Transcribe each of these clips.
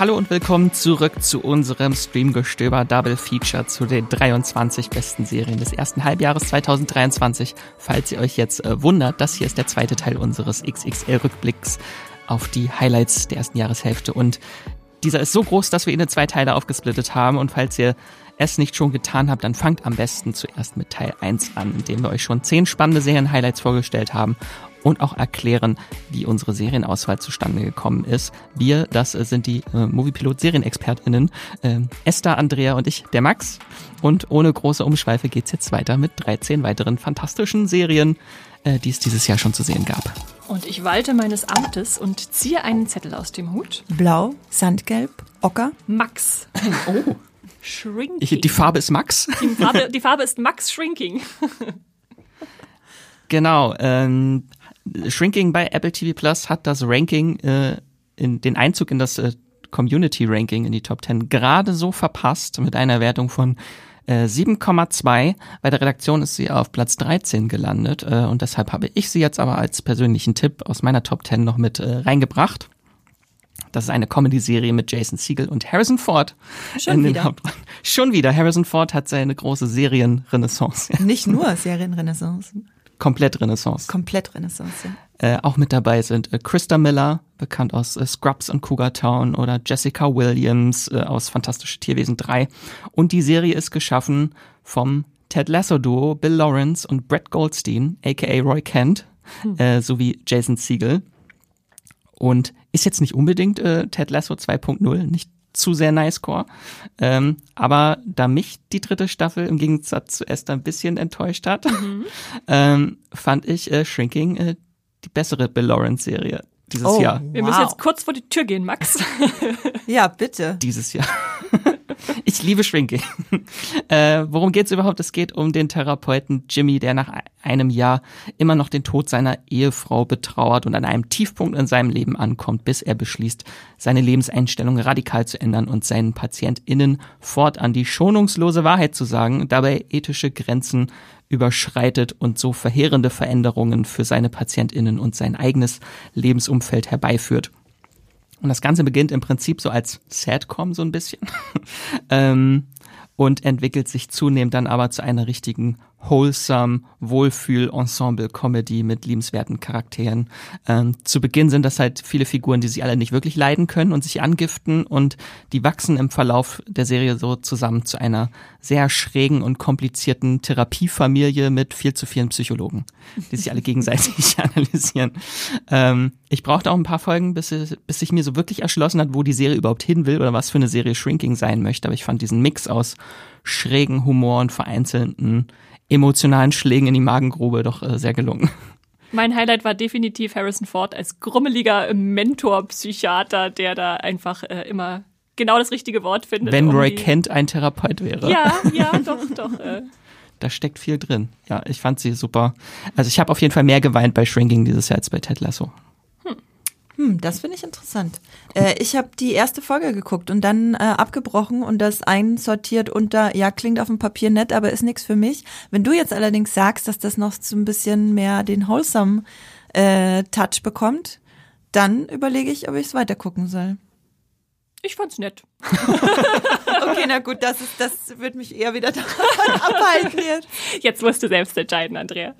Hallo und willkommen zurück zu unserem Streamgestöber Double Feature zu den 23 besten Serien des ersten Halbjahres 2023. Falls ihr euch jetzt äh, wundert, das hier ist der zweite Teil unseres XXL-Rückblicks auf die Highlights der ersten Jahreshälfte. Und dieser ist so groß, dass wir ihn in zwei Teile aufgesplittet haben. Und falls ihr es nicht schon getan habt, dann fangt am besten zuerst mit Teil 1 an, in dem wir euch schon zehn spannende Serien-Highlights vorgestellt haben und auch erklären, wie unsere Serienauswahl zustande gekommen ist. Wir, das sind die äh, Moviepilot-SerienexpertInnen, äh, Esther, Andrea und ich, der Max. Und ohne große Umschweife geht's jetzt weiter mit 13 weiteren fantastischen Serien, äh, die es dieses Jahr schon zu sehen gab. Und ich walte meines Amtes und ziehe einen Zettel aus dem Hut. Blau, Sandgelb, Ocker. Max. Oh. Shrinking. Ich, die Farbe ist Max. Die Farbe, die Farbe ist Max Shrinking. Genau. Ähm, Shrinking bei Apple TV Plus hat das Ranking, äh, in den Einzug in das äh, Community Ranking in die Top 10 gerade so verpasst mit einer Wertung von äh, 7,2. Bei der Redaktion ist sie auf Platz 13 gelandet äh, und deshalb habe ich sie jetzt aber als persönlichen Tipp aus meiner Top 10 noch mit äh, reingebracht. Das ist eine Comedy-Serie mit Jason Siegel und Harrison Ford. Schon wieder. Hauptrollen. Schon wieder. Harrison Ford hat seine große Serienrenaissance. Nicht nur Serienrenaissance, Komplett Renaissance. komplett Renaissance. Ja. Äh, auch mit dabei sind äh, Krista Miller, bekannt aus äh, Scrubs und Cougar Town, oder Jessica Williams äh, aus Fantastische Tierwesen 3. Und die Serie ist geschaffen vom Ted Lasso-Duo Bill Lawrence und Brett Goldstein, aka Roy Kent, äh, sowie Jason Siegel. Und ist jetzt nicht unbedingt äh, Ted Lasso 2.0, nicht zu sehr nice core. Ähm, aber da mich die dritte Staffel im Gegensatz zu Esther ein bisschen enttäuscht hat, ähm, fand ich äh, Shrinking äh, die bessere Bill Lawrence Serie dieses Oh. Jahr. Wir müssen jetzt kurz vor die Tür gehen, Max. ja, bitte. Dieses Jahr. ich liebe Shrinking. äh, worum geht's überhaupt? Es geht um den Therapeuten Jimmy, der nach einem Jahr immer noch den Tod seiner Ehefrau betrauert und an einem Tiefpunkt in seinem Leben ankommt, bis er beschließt, seine Lebenseinstellung radikal zu ändern und seinen PatientInnen fortan die schonungslose Wahrheit zu sagen, dabei ethische Grenzen überschreitet und so verheerende Veränderungen für seine PatientInnen und sein eigenes Lebensumfeld herbeiführt. Und das Ganze beginnt im Prinzip so als Sadcom so ein bisschen ähm, und entwickelt sich zunehmend dann aber zu einer richtigen wholesome Wohlfühl-Ensemble-Comedy mit liebenswerten Charakteren. Ähm, zu Beginn sind das halt viele Figuren, die sich alle nicht wirklich leiden können und sich angiften und die wachsen im Verlauf der Serie so zusammen zu einer sehr schrägen und komplizierten Therapiefamilie mit viel zu vielen Psychologen, die sich alle gegenseitig analysieren. Ähm, ich brauchte auch ein paar Folgen, bis, bis sich mir so wirklich erschlossen hat, wo die Serie überhaupt hin will oder was für eine Serie Shrinking sein möchte. Aber ich fand diesen Mix aus schrägen Humor und vereinzelten emotionalen Schlägen in die Magengrube doch äh, sehr gelungen. Mein Highlight war definitiv Harrison Ford als grummeliger Mentor-Psychiater, der da einfach äh, immer genau das richtige Wort findet. Wenn um Roy Kent ein Therapeut wäre. Ja, ja, doch, doch. Äh. Da steckt viel drin. Ja, ich fand sie super. Also ich habe auf jeden Fall mehr geweint bei Shrinking dieses Jahr als bei Ted Lasso. Hm, das finde ich interessant. Äh, ich habe die erste Folge geguckt und dann äh, abgebrochen und das einsortiert unter, ja, klingt auf dem Papier nett, aber ist nichts für mich. Wenn du jetzt allerdings sagst, dass das noch so ein bisschen mehr den wholesome äh, Touch bekommt, dann überlege ich, ob ich es weiter gucken soll. Ich fand's nett. Okay, na gut, das ist, das wird mich eher wieder davon abhalten jetzt. Jetzt musst du selbst entscheiden, Andrea.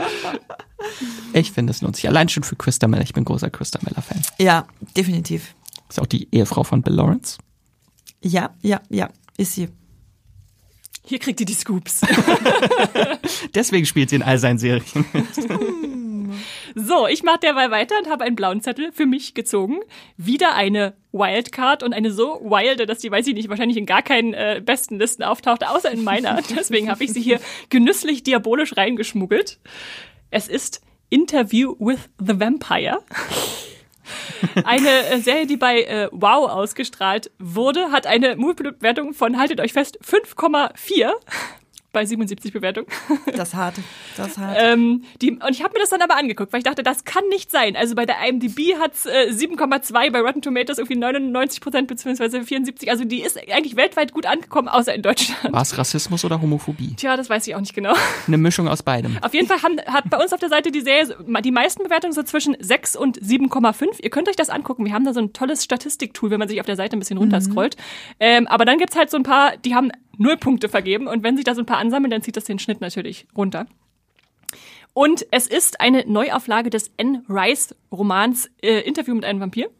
Ich finde, es lohnt sich. Allein schon für Christa Miller. Ich bin großer Christa Miller-Fan. Ja, definitiv. Ist auch die Ehefrau von Bill Lawrence. Ja, ja, ja, ist sie. Hier kriegt ihr die Scoops. Deswegen spielt sie in all seinen Serien. So, ich mache derweil weiter und habe einen blauen Zettel für mich gezogen. Wieder eine Wildcard und eine so wilde, dass die, weiß ich nicht, wahrscheinlich in gar keinen äh, besten Listen auftaucht, außer in meiner. Deswegen habe ich sie hier genüsslich diabolisch reingeschmuggelt. Es ist Interview with the Vampire. Eine äh, Serie, die bei äh, Wow ausgestrahlt wurde, hat eine Moviewertung von, haltet euch fest, 5,4. Bei 77 Bewertungen. Das hart. Das hart. ähm, die, und ich habe mir das dann aber angeguckt, weil ich dachte, das kann nicht sein. Also bei der IMDb hat's äh, 7,2, bei Rotten Tomatoes irgendwie 99 Prozent beziehungsweise 74. Also die ist eigentlich weltweit gut angekommen, außer in Deutschland. War es Rassismus oder Homophobie? Tja, das weiß ich auch nicht genau. Eine Mischung aus beidem. Auf jeden Fall haben, hat bei uns auf der Seite die Serie die meisten Bewertungen so zwischen 6 und 7,5. Ihr könnt euch das angucken. Wir haben da so ein tolles Statistiktool, wenn man sich auf der Seite ein bisschen runterscrollt. Ähm, aber dann gibt's halt so ein paar, die haben null Punkte vergeben. Und wenn sich da so ein paar ansammeln, dann zieht das den Schnitt natürlich runter. Und es ist eine Neuauflage des N. Rice Romans äh, Interview mit einem Vampir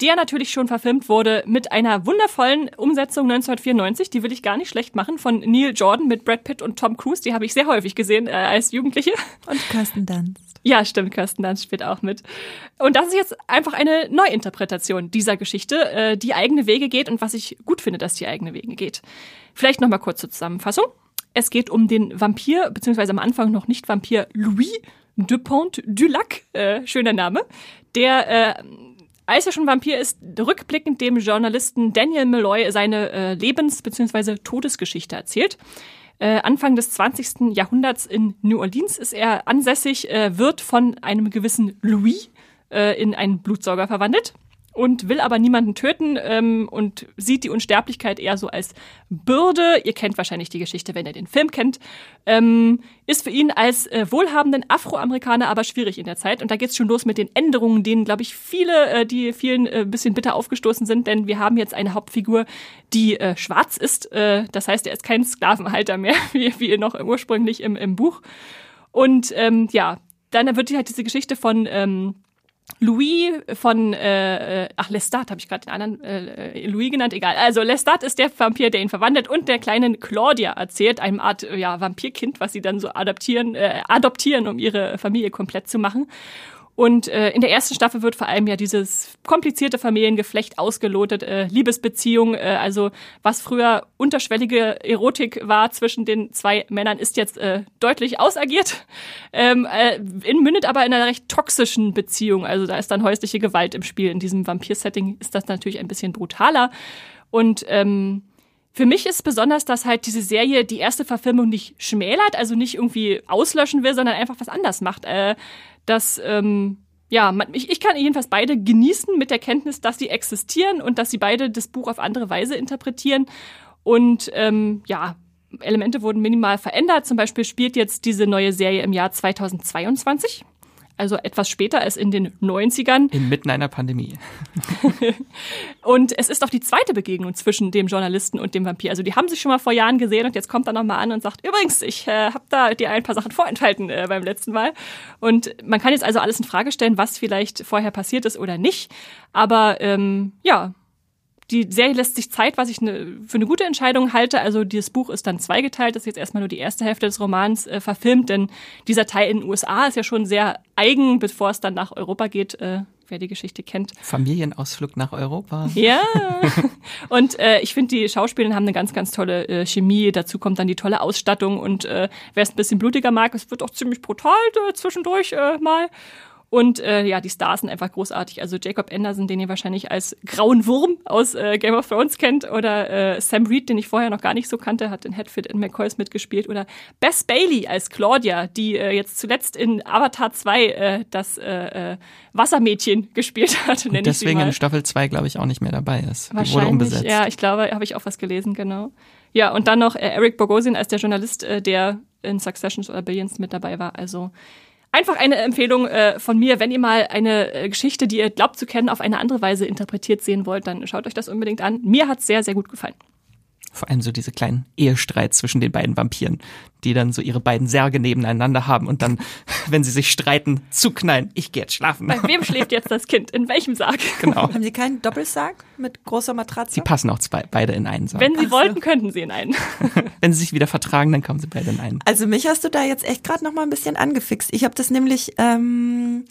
der natürlich schon verfilmt wurde mit einer wundervollen Umsetzung 1994, die will ich gar nicht schlecht machen, von Neil Jordan mit Brad Pitt und Tom Cruise, die habe ich sehr häufig gesehen äh, als Jugendliche. Und Kirsten Dunst. Ja, stimmt, Kirsten Dunst spielt auch mit. Und das ist jetzt einfach eine Neuinterpretation dieser Geschichte, äh, die eigene Wege geht und was ich gut finde, dass die eigene Wege geht. Vielleicht nochmal kurz zur Zusammenfassung. Es geht um den Vampir, beziehungsweise am Anfang noch nicht Vampir, Louis Dupont du Lac, äh, schöner Name, der äh, als er schon Vampir ist, rückblickend dem Journalisten Daniel Malloy seine äh, Lebens- bzw. Todesgeschichte erzählt. Äh, Anfang des 20. Jahrhunderts in New Orleans ist er ansässig, äh, wird von einem gewissen Louis äh, in einen Blutsauger verwandelt und will aber niemanden töten ähm, und sieht die Unsterblichkeit eher so als Bürde. Ihr kennt wahrscheinlich die Geschichte, wenn ihr den Film kennt. Ähm, ist für ihn als äh, wohlhabenden Afroamerikaner aber schwierig in der Zeit. Und da geht's schon los mit den Änderungen, denen, glaube ich, viele, äh, die vielen äh, bisschen bitter aufgestoßen sind, denn wir haben jetzt eine Hauptfigur, die äh, schwarz ist. Äh, das heißt, er ist kein Sklavenhalter mehr, wie, wie noch ursprünglich im, im Buch. Und ähm, ja, dann wird halt diese Geschichte von ähm, Louis von, äh, ach, Lestat habe ich gerade den anderen äh, Louis genannt, egal. Also Lestat ist der Vampir, der ihn verwandelt und der kleinen Claudia erzählt, einem Art ja, Vampirkind, was sie dann so adaptieren, äh, adoptieren, um ihre Familie komplett zu machen. Und äh, in der ersten Staffel wird vor allem ja dieses komplizierte Familiengeflecht ausgelotet, äh, Liebesbeziehung, äh, also was früher unterschwellige Erotik war zwischen den zwei Männern, ist jetzt äh, deutlich ausagiert. Ähm, äh, in, mündet aber in einer recht toxischen Beziehung. Also da ist dann häusliche Gewalt im Spiel. In diesem Vampir-Setting ist das natürlich ein bisschen brutaler. Und ähm, für mich ist besonders, dass halt diese Serie die erste Verfilmung nicht schmälert, also nicht irgendwie auslöschen will, sondern einfach was anders macht. Äh, dass ähm, ja, man, ich, ich kann jedenfalls beide genießen mit der Kenntnis, dass sie existieren und dass sie beide das Buch auf andere Weise interpretieren. Und ähm, ja, Elemente wurden minimal verändert. Zum Beispiel spielt jetzt diese neue Serie im Jahr 2022 also etwas später als in den 90ern. Inmitten einer Pandemie. und es ist auch die zweite Begegnung zwischen dem Journalisten und dem Vampir. Also die haben sich schon mal vor Jahren gesehen und jetzt kommt er nochmal an und sagt, übrigens, ich äh, habe da dir ein paar Sachen vorenthalten äh, beim letzten Mal. Und man kann jetzt also alles in Frage stellen, was vielleicht vorher passiert ist oder nicht. Aber ähm, ja, die Serie lässt sich Zeit, was ich ne, für eine gute Entscheidung halte. Also dieses Buch ist dann zweigeteilt, das ist jetzt erstmal nur die erste Hälfte des Romans äh, verfilmt, denn dieser Teil in den USA ist ja schon sehr eigen, bevor es dann nach Europa geht, äh, wer die Geschichte kennt. Familienausflug nach Europa. Ja. und äh, ich finde, die Schauspieler haben eine ganz, ganz tolle äh, Chemie. Dazu kommt dann die tolle Ausstattung und äh, wer es ein bisschen blutiger mag, es wird auch ziemlich brutal äh, zwischendurch äh, mal. Und äh, ja, die Stars sind einfach großartig. Also Jacob Anderson, den ihr wahrscheinlich als grauen Wurm aus äh, Game of Thrones kennt, oder äh, Sam Reed, den ich vorher noch gar nicht so kannte, hat in Hatfit in McCoys mitgespielt, oder Bess Bailey als Claudia, die äh, jetzt zuletzt in Avatar 2 äh, das äh, äh, Wassermädchen gespielt hat. Und deswegen in Staffel 2, glaube ich, auch nicht mehr dabei ist. Wahrscheinlich, die wurde umbesetzt. Ja, ich glaube, habe ich auch was gelesen, genau. Ja, und dann noch äh, Eric Bogosian als der Journalist, äh, der in Successions oder Billions mit dabei war. Also Einfach eine Empfehlung äh, von mir, wenn ihr mal eine äh, Geschichte, die ihr glaubt zu kennen, auf eine andere Weise interpretiert sehen wollt, dann schaut euch das unbedingt an. Mir hat's sehr, sehr gut gefallen. Vor allem so diese kleinen Ehestreits zwischen den beiden Vampiren, die dann so ihre beiden Särge nebeneinander haben und dann, wenn sie sich streiten, zuknallen. Ich gehe jetzt schlafen. Bei wem schläft jetzt das Kind? In welchem Sarg? Genau. Haben Sie keinen Doppelsarg mit großer Matratze? Sie passen auch zwei, beide in einen Sarg. Wenn Sie Ach wollten, so. könnten Sie in einen. wenn Sie sich wieder vertragen, dann kommen Sie beide in einen. Also mich hast du da jetzt echt gerade noch mal ein bisschen angefixt. Ich habe das nämlich, ähm,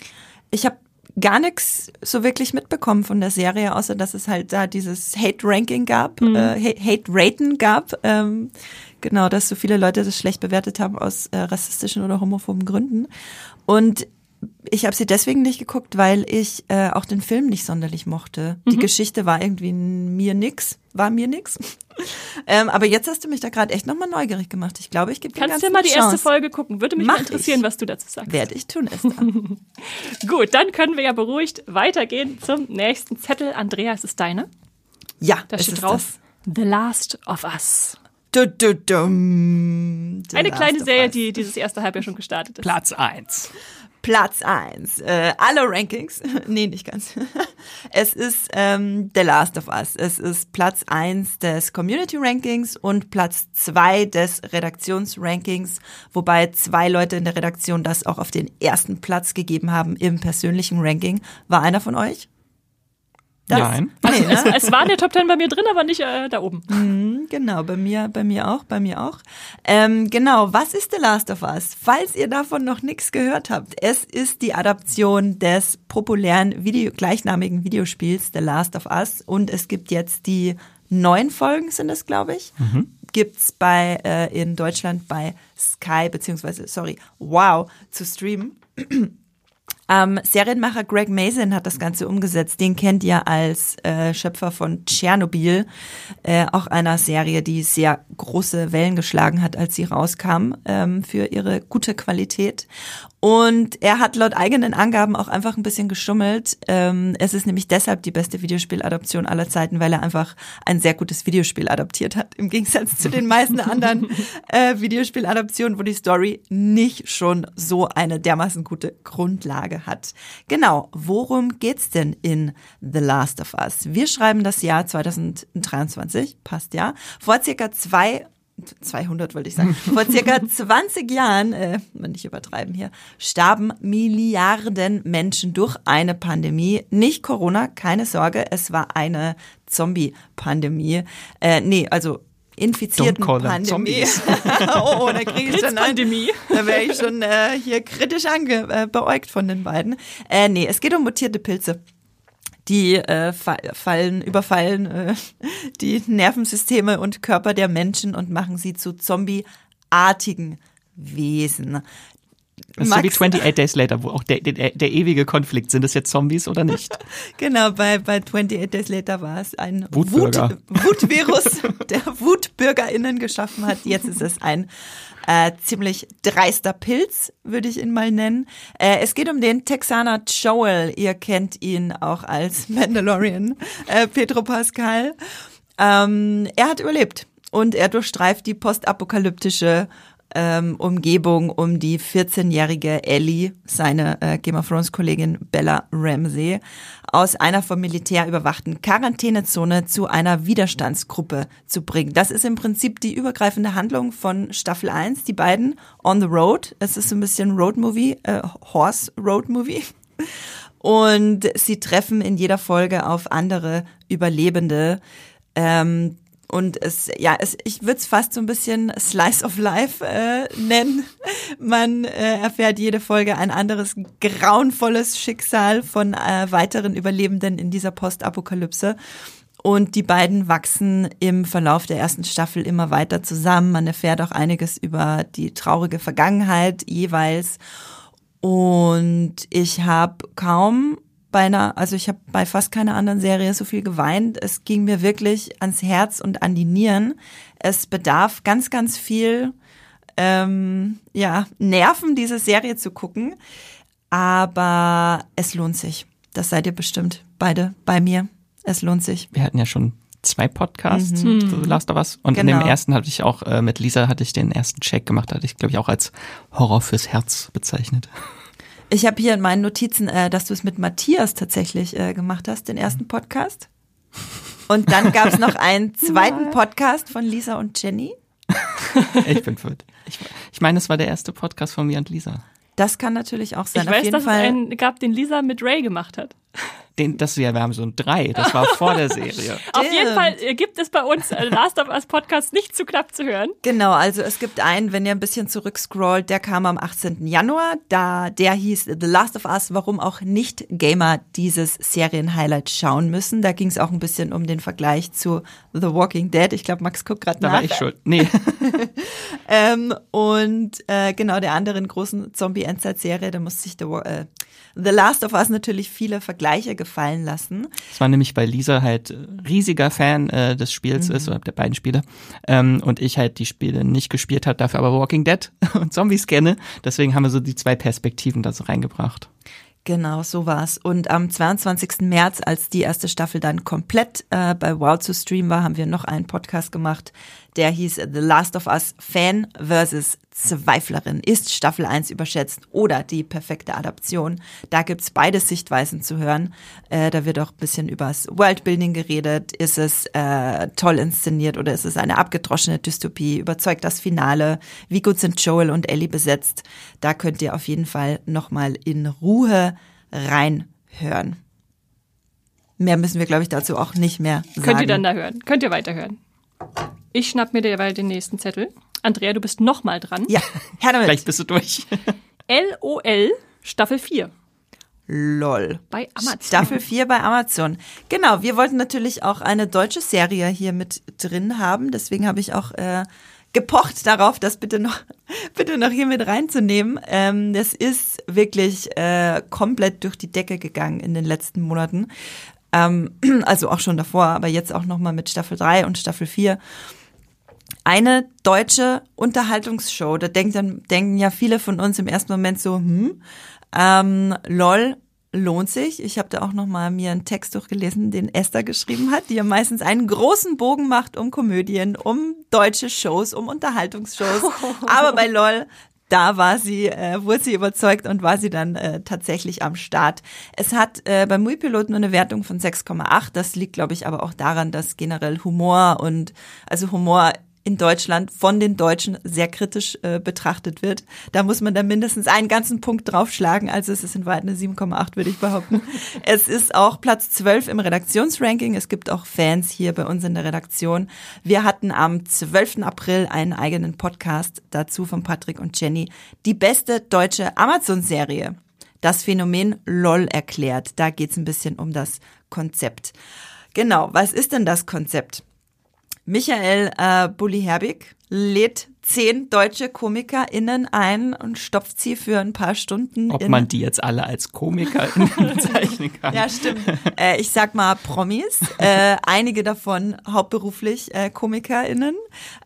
ich habe gar nichts so wirklich mitbekommen von der Serie, außer dass es halt da dieses Hate-Ranking gab, mhm. äh, Hate-Raten gab. Ähm, genau, dass so viele Leute das schlecht bewertet haben aus äh, rassistischen oder homophoben Gründen. Und ich habe sie deswegen nicht geguckt, weil ich äh, auch den Film nicht sonderlich mochte. Die Geschichte war irgendwie mir nix, war mir nix. ähm, aber jetzt hast du mich da gerade echt nochmal neugierig gemacht. Ich glaube, ich gebe Kannst du dir mal die erste Folge gucken? Würde mich Mach mal interessieren, ich. was du dazu sagst. Werde ich tun, Esther. Gut, dann können wir ja beruhigt weitergehen zum nächsten Zettel. Andrea, es ist deine. ja, Da es steht ist drauf The Last of Us. Das. Du, du, dum. The Eine Last kleine Serie, die dieses erste Halbjahr schon gestartet ist. Platz eins. Platz eins. Äh, alle Rankings. nee, nicht ganz. es ist ähm, The Last of Us. Es ist Platz eins des Community Rankings und Platz zwei des Redaktionsrankings, wobei zwei Leute in der Redaktion das auch auf den ersten Platz gegeben haben im persönlichen Ranking. War einer von euch? Das? Nein. Nee, ne? Es war in der Top Ten bei mir drin, aber nicht äh, da oben. Genau, bei mir, bei mir auch, bei mir auch. Ähm, genau, was ist The Last of Us? Falls ihr davon noch nichts gehört habt, es ist die Adaption des populären Video, gleichnamigen Videospiels The Last of Us und es gibt jetzt die neun Folgen, sind es, glaube ich. Gibt's bei äh, in Deutschland bei Sky beziehungsweise sorry Wow zu streamen. Ähm, Serienmacher Greg Mason hat das Ganze umgesetzt. Den kennt ihr als äh, Schöpfer von Tschernobyl, äh, auch einer Serie, die sehr große Wellen geschlagen hat, als sie rauskam, ähm, für ihre gute Qualität. Und er hat laut eigenen Angaben auch einfach ein bisschen geschummelt. Ähm, es ist nämlich deshalb die beste Videospieladaption aller Zeiten, weil er einfach ein sehr gutes Videospiel adaptiert hat, im Gegensatz zu den meisten anderen äh, Videospieladaptionen, wo die Story nicht schon so eine dermaßen gute Grundlage hat. Genau, worum geht's denn in The Last of Us? Wir schreiben das Jahr 2023, passt ja, vor circa zwei 200 wollte ich sagen. Vor circa 20 Jahren, äh, nicht übertreiben hier, starben Milliarden Menschen durch eine Pandemie. Nicht Corona, keine Sorge, es war eine Zombie-Pandemie. Äh, nee, also infizierten Don't call them Pandemie. oh, oh, da kriege ich schon Pandemie. da wäre ich schon äh, hier kritisch ange äh, von den beiden. Äh, nee, es geht um mutierte Pilze die äh, fa fallen, überfallen äh, die Nervensysteme und Körper der Menschen und machen sie zu zombieartigen Wesen. Das ist so wie Max- 28 Days Later, wo auch der, der, der ewige Konflikt, sind es jetzt Zombies oder nicht? Genau, bei, bei 28 Days Later war es ein Wutbürger. Wut, Wutvirus, der WutbürgerInnen geschaffen hat. Jetzt ist es ein äh, ziemlich dreister Pilz, würde ich ihn mal nennen. Äh, es geht um den Texaner Joel. Ihr kennt ihn auch als Mandalorian, äh, Pedro Pascal. Ähm, er hat überlebt und er durchstreift die postapokalyptische ähm, Umgebung um die 14-jährige Ellie, seine äh, Game of Thrones Kollegin Bella Ramsey, aus einer vom Militär überwachten Quarantänezone zu einer Widerstandsgruppe zu bringen. Das ist im Prinzip die übergreifende Handlung von Staffel 1, die beiden on the road. Es ist so ein bisschen Road Movie, äh, Horse Road Movie. Und sie treffen in jeder Folge auf andere Überlebende. Ähm, und es, ja, es, ich würde es fast so ein bisschen Slice of Life äh, nennen. Man äh, erfährt jede Folge ein anderes grauenvolles Schicksal von äh, weiteren Überlebenden in dieser Postapokalypse. Und die beiden wachsen im Verlauf der ersten Staffel immer weiter zusammen. Man erfährt auch einiges über die traurige Vergangenheit jeweils. Und ich habe kaum bei einer, also ich habe bei fast keiner anderen Serie so viel geweint. Es ging mir wirklich ans Herz und an die Nieren. Es bedarf ganz, ganz viel ähm, ja, Nerven, diese Serie zu gucken. Aber es lohnt sich. Das seid ihr bestimmt beide bei mir. Es lohnt sich. Wir hatten ja schon zwei Podcasts zu The Last of Us. Und in Genau. dem ersten hatte ich auch, äh, mit Lisa hatte ich den ersten Check gemacht, hatte ich, glaube ich, auch als Horror fürs Herz bezeichnet. Ich habe hier in meinen Notizen, äh, dass du es mit Matthias tatsächlich äh, gemacht hast, den ersten Podcast. Und dann gab es noch einen zweiten Podcast von Lisa und Jenny. Ich bin verwirrt. Ich, ich meine, es war der erste Podcast von mir und Lisa. Das kann natürlich auch sein. Ich Auf weiß, jeden dass Fall. es einen gab, den Lisa mit Ray gemacht hat. Den, das ja, wir haben so ein drei. Das war vor der Serie. Auf jeden Fall äh, gibt es bei uns äh, Last of Us Podcast nicht zu knapp zu hören. Genau, also es gibt einen, wenn ihr ein bisschen zurückscrollt, der kam am 18. Januar. Da, der hieß The Last of Us, warum auch nicht Gamer dieses Serienhighlight schauen müssen. Da ging es auch ein bisschen um den Vergleich zu The Walking Dead. Ich glaube, Max guckt gerade nach. Da war ich schuld. Nee. ähm, und äh, genau der anderen großen Zombie-Endzeit-Serie, da musste sich The, äh, The Last of Us natürlich viele Vergleiche gefallen lassen. Das war nämlich, weil Lisa halt riesiger Fan äh, des Spiels mhm. ist, oder der beiden Spiele, ähm, und ich halt die Spiele nicht gespielt hat, dafür aber Walking Dead und Zombies kenne. Deswegen haben wir so die zwei Perspektiven da so reingebracht. Genau, so war's. Und am 22. März, als die erste Staffel dann komplett äh, bei Wow zu streamen war, haben wir noch einen Podcast gemacht, der hieß The Last of Us Fan versus Zweiflerin. Ist Staffel 1 überschätzt oder die perfekte Adaption? Da gibt's beide Sichtweisen zu hören. Äh, da wird auch ein bisschen übers Worldbuilding geredet. Ist es äh, toll inszeniert oder ist es eine abgedroschene Dystopie? Überzeugt das Finale? Wie gut sind Joel und Ellie besetzt? Da könnt ihr auf jeden Fall nochmal in Ruhe reinhören. Mehr müssen wir, glaube ich, dazu auch nicht mehr sagen. Könnt ihr dann da hören? Könnt ihr weiterhören? Ich schnapp mir derweil den nächsten Zettel. Andrea, du bist nochmal dran. Ja, Herr damit. Gleich bist du durch. LOL Staffel 4. LOL. Bei Amazon. Staffel 4 bei Amazon. Genau, wir wollten natürlich auch eine deutsche Serie hier mit drin haben. Deswegen habe ich auch äh, gepocht darauf, das bitte noch, bitte noch hier mit reinzunehmen. Ähm, das ist wirklich äh, komplett durch die Decke gegangen in den letzten Monaten. Ähm, also auch schon davor, aber jetzt auch nochmal mit Staffel 3 und Staffel 4. Eine deutsche Unterhaltungsshow, da denken, denken ja viele von uns im ersten Moment so, hm, ähm, lol, lohnt sich. Ich habe da auch noch mal mir einen Text durchgelesen, den Esther geschrieben hat, die ja meistens einen großen Bogen macht um Komödien, um deutsche Shows, um Unterhaltungsshows. Aber bei LOL da war sie, äh, wurde sie überzeugt und war sie dann äh, tatsächlich am Start. Es hat äh, beim Muipilot nur eine Wertung von 6,8. Das liegt, glaube ich, aber auch daran, dass generell Humor und also Humor in Deutschland von den Deutschen sehr kritisch äh, betrachtet wird. Da muss man dann mindestens einen ganzen Punkt draufschlagen. Also es ist in Wahrheit eine 7,8, würde ich behaupten. es ist auch Platz 12 im Redaktionsranking. Es gibt auch Fans hier bei uns in der Redaktion. Wir hatten am 12. April einen eigenen Podcast dazu von Patrick und Jenny. Die beste deutsche Amazon-Serie. Das Phänomen LOL erklärt. Da geht es ein bisschen um das Konzept. Genau, was ist denn das Konzept? Michael äh, Bulli-Herbig lädt zehn deutsche KomikerInnen ein und stopft sie für ein paar Stunden. Ob man die jetzt alle als KomikerInnen bezeichnen kann. Ja, stimmt. Äh, ich sag mal Promis, äh, einige davon hauptberuflich äh, KomikerInnen,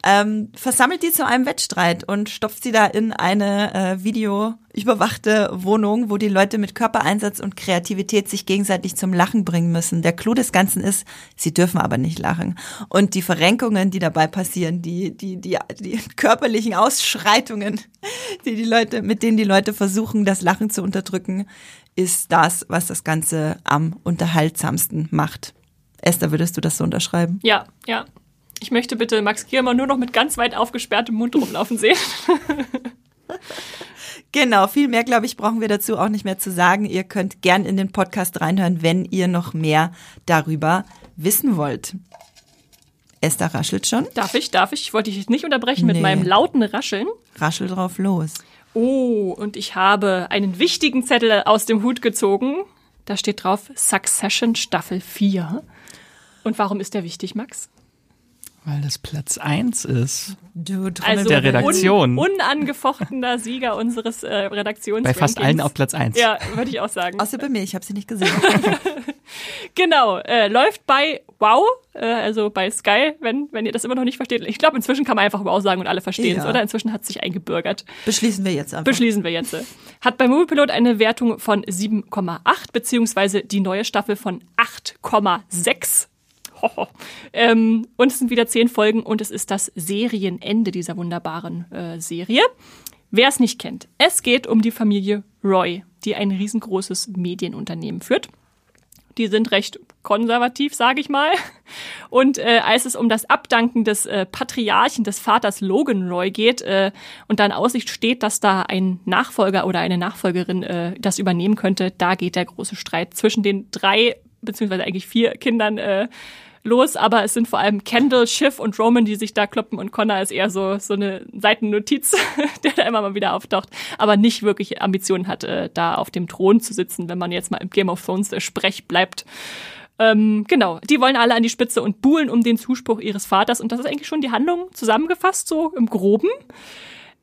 ähm, versammelt die zu einem Wettstreit und stopft sie da in eine äh, videoüberwachte Wohnung, wo die Leute mit Körpereinsatz und Kreativität sich gegenseitig zum Lachen bringen müssen. Der Clou des Ganzen ist, sie dürfen aber nicht lachen. Und die Verrenkungen, die dabei passieren, die, die, die, die körperlichen Ausschreitungen, die die Leute, mit denen die Leute versuchen, das Lachen zu unterdrücken, ist das, was das Ganze am unterhaltsamsten macht. Esther, würdest du das so unterschreiben? Ja, ja. Ich möchte bitte Max Giermann nur noch mit ganz weit aufgesperrtem Mund rumlaufen sehen. Genau, viel mehr, glaube ich, brauchen wir dazu auch nicht mehr zu sagen. Ihr könnt gern in den Podcast reinhören, wenn ihr noch mehr darüber wissen wollt. Esther raschelt schon. Darf ich, darf ich? Ich wollte dich nicht unterbrechen nee. mit meinem lauten Rascheln. Raschel drauf los. Oh, und ich habe einen wichtigen Zettel aus dem Hut gezogen. Da steht drauf Succession Staffel 4. Und warum ist der wichtig, Max? Weil das Platz 1 ist. Du, also der Redaktion. Un, unangefochtener Sieger unseres äh, Redaktions. Bei fast allen auf Platz 1. Ja, würde ich auch sagen. Außer bei mir, ich habe sie nicht gesehen. genau, äh, läuft bei Wow, äh, also bei Sky, wenn, wenn ihr das immer noch nicht versteht. Ich glaube, inzwischen kann man einfach Wow sagen und alle verstehen es, ja. oder? Inzwischen hat es sich eingebürgert. Beschließen wir jetzt einfach. Beschließen wir jetzt. Hat bei Moviepilot eine Wertung von 7,8, beziehungsweise die neue Staffel von 8,6 ähm, und es sind wieder zehn Folgen und es ist das Serienende dieser wunderbaren äh, Serie. Wer es nicht kennt, es geht um die Familie Roy, die ein riesengroßes Medienunternehmen führt. Die sind recht konservativ, sage ich mal. Und äh, als es um das Abdanken des äh, Patriarchen, des Vaters Logan Roy geht äh, und dann Aussicht steht, dass da ein Nachfolger oder eine Nachfolgerin äh, das übernehmen könnte, da geht der große Streit zwischen den drei beziehungsweise eigentlich vier Kindern äh, los, aber es sind vor allem Kendall, Schiff und Roman, die sich da kloppen und Connor ist eher so, so eine Seitennotiz, der da immer mal wieder auftaucht, aber nicht wirklich Ambitionen hat, äh, da auf dem Thron zu sitzen, wenn man jetzt mal im Game of Thrones äh, Sprech bleibt. Ähm, genau, die wollen alle an die Spitze und buhlen um den Zuspruch ihres Vaters und das ist eigentlich schon die Handlung zusammengefasst, so im Groben.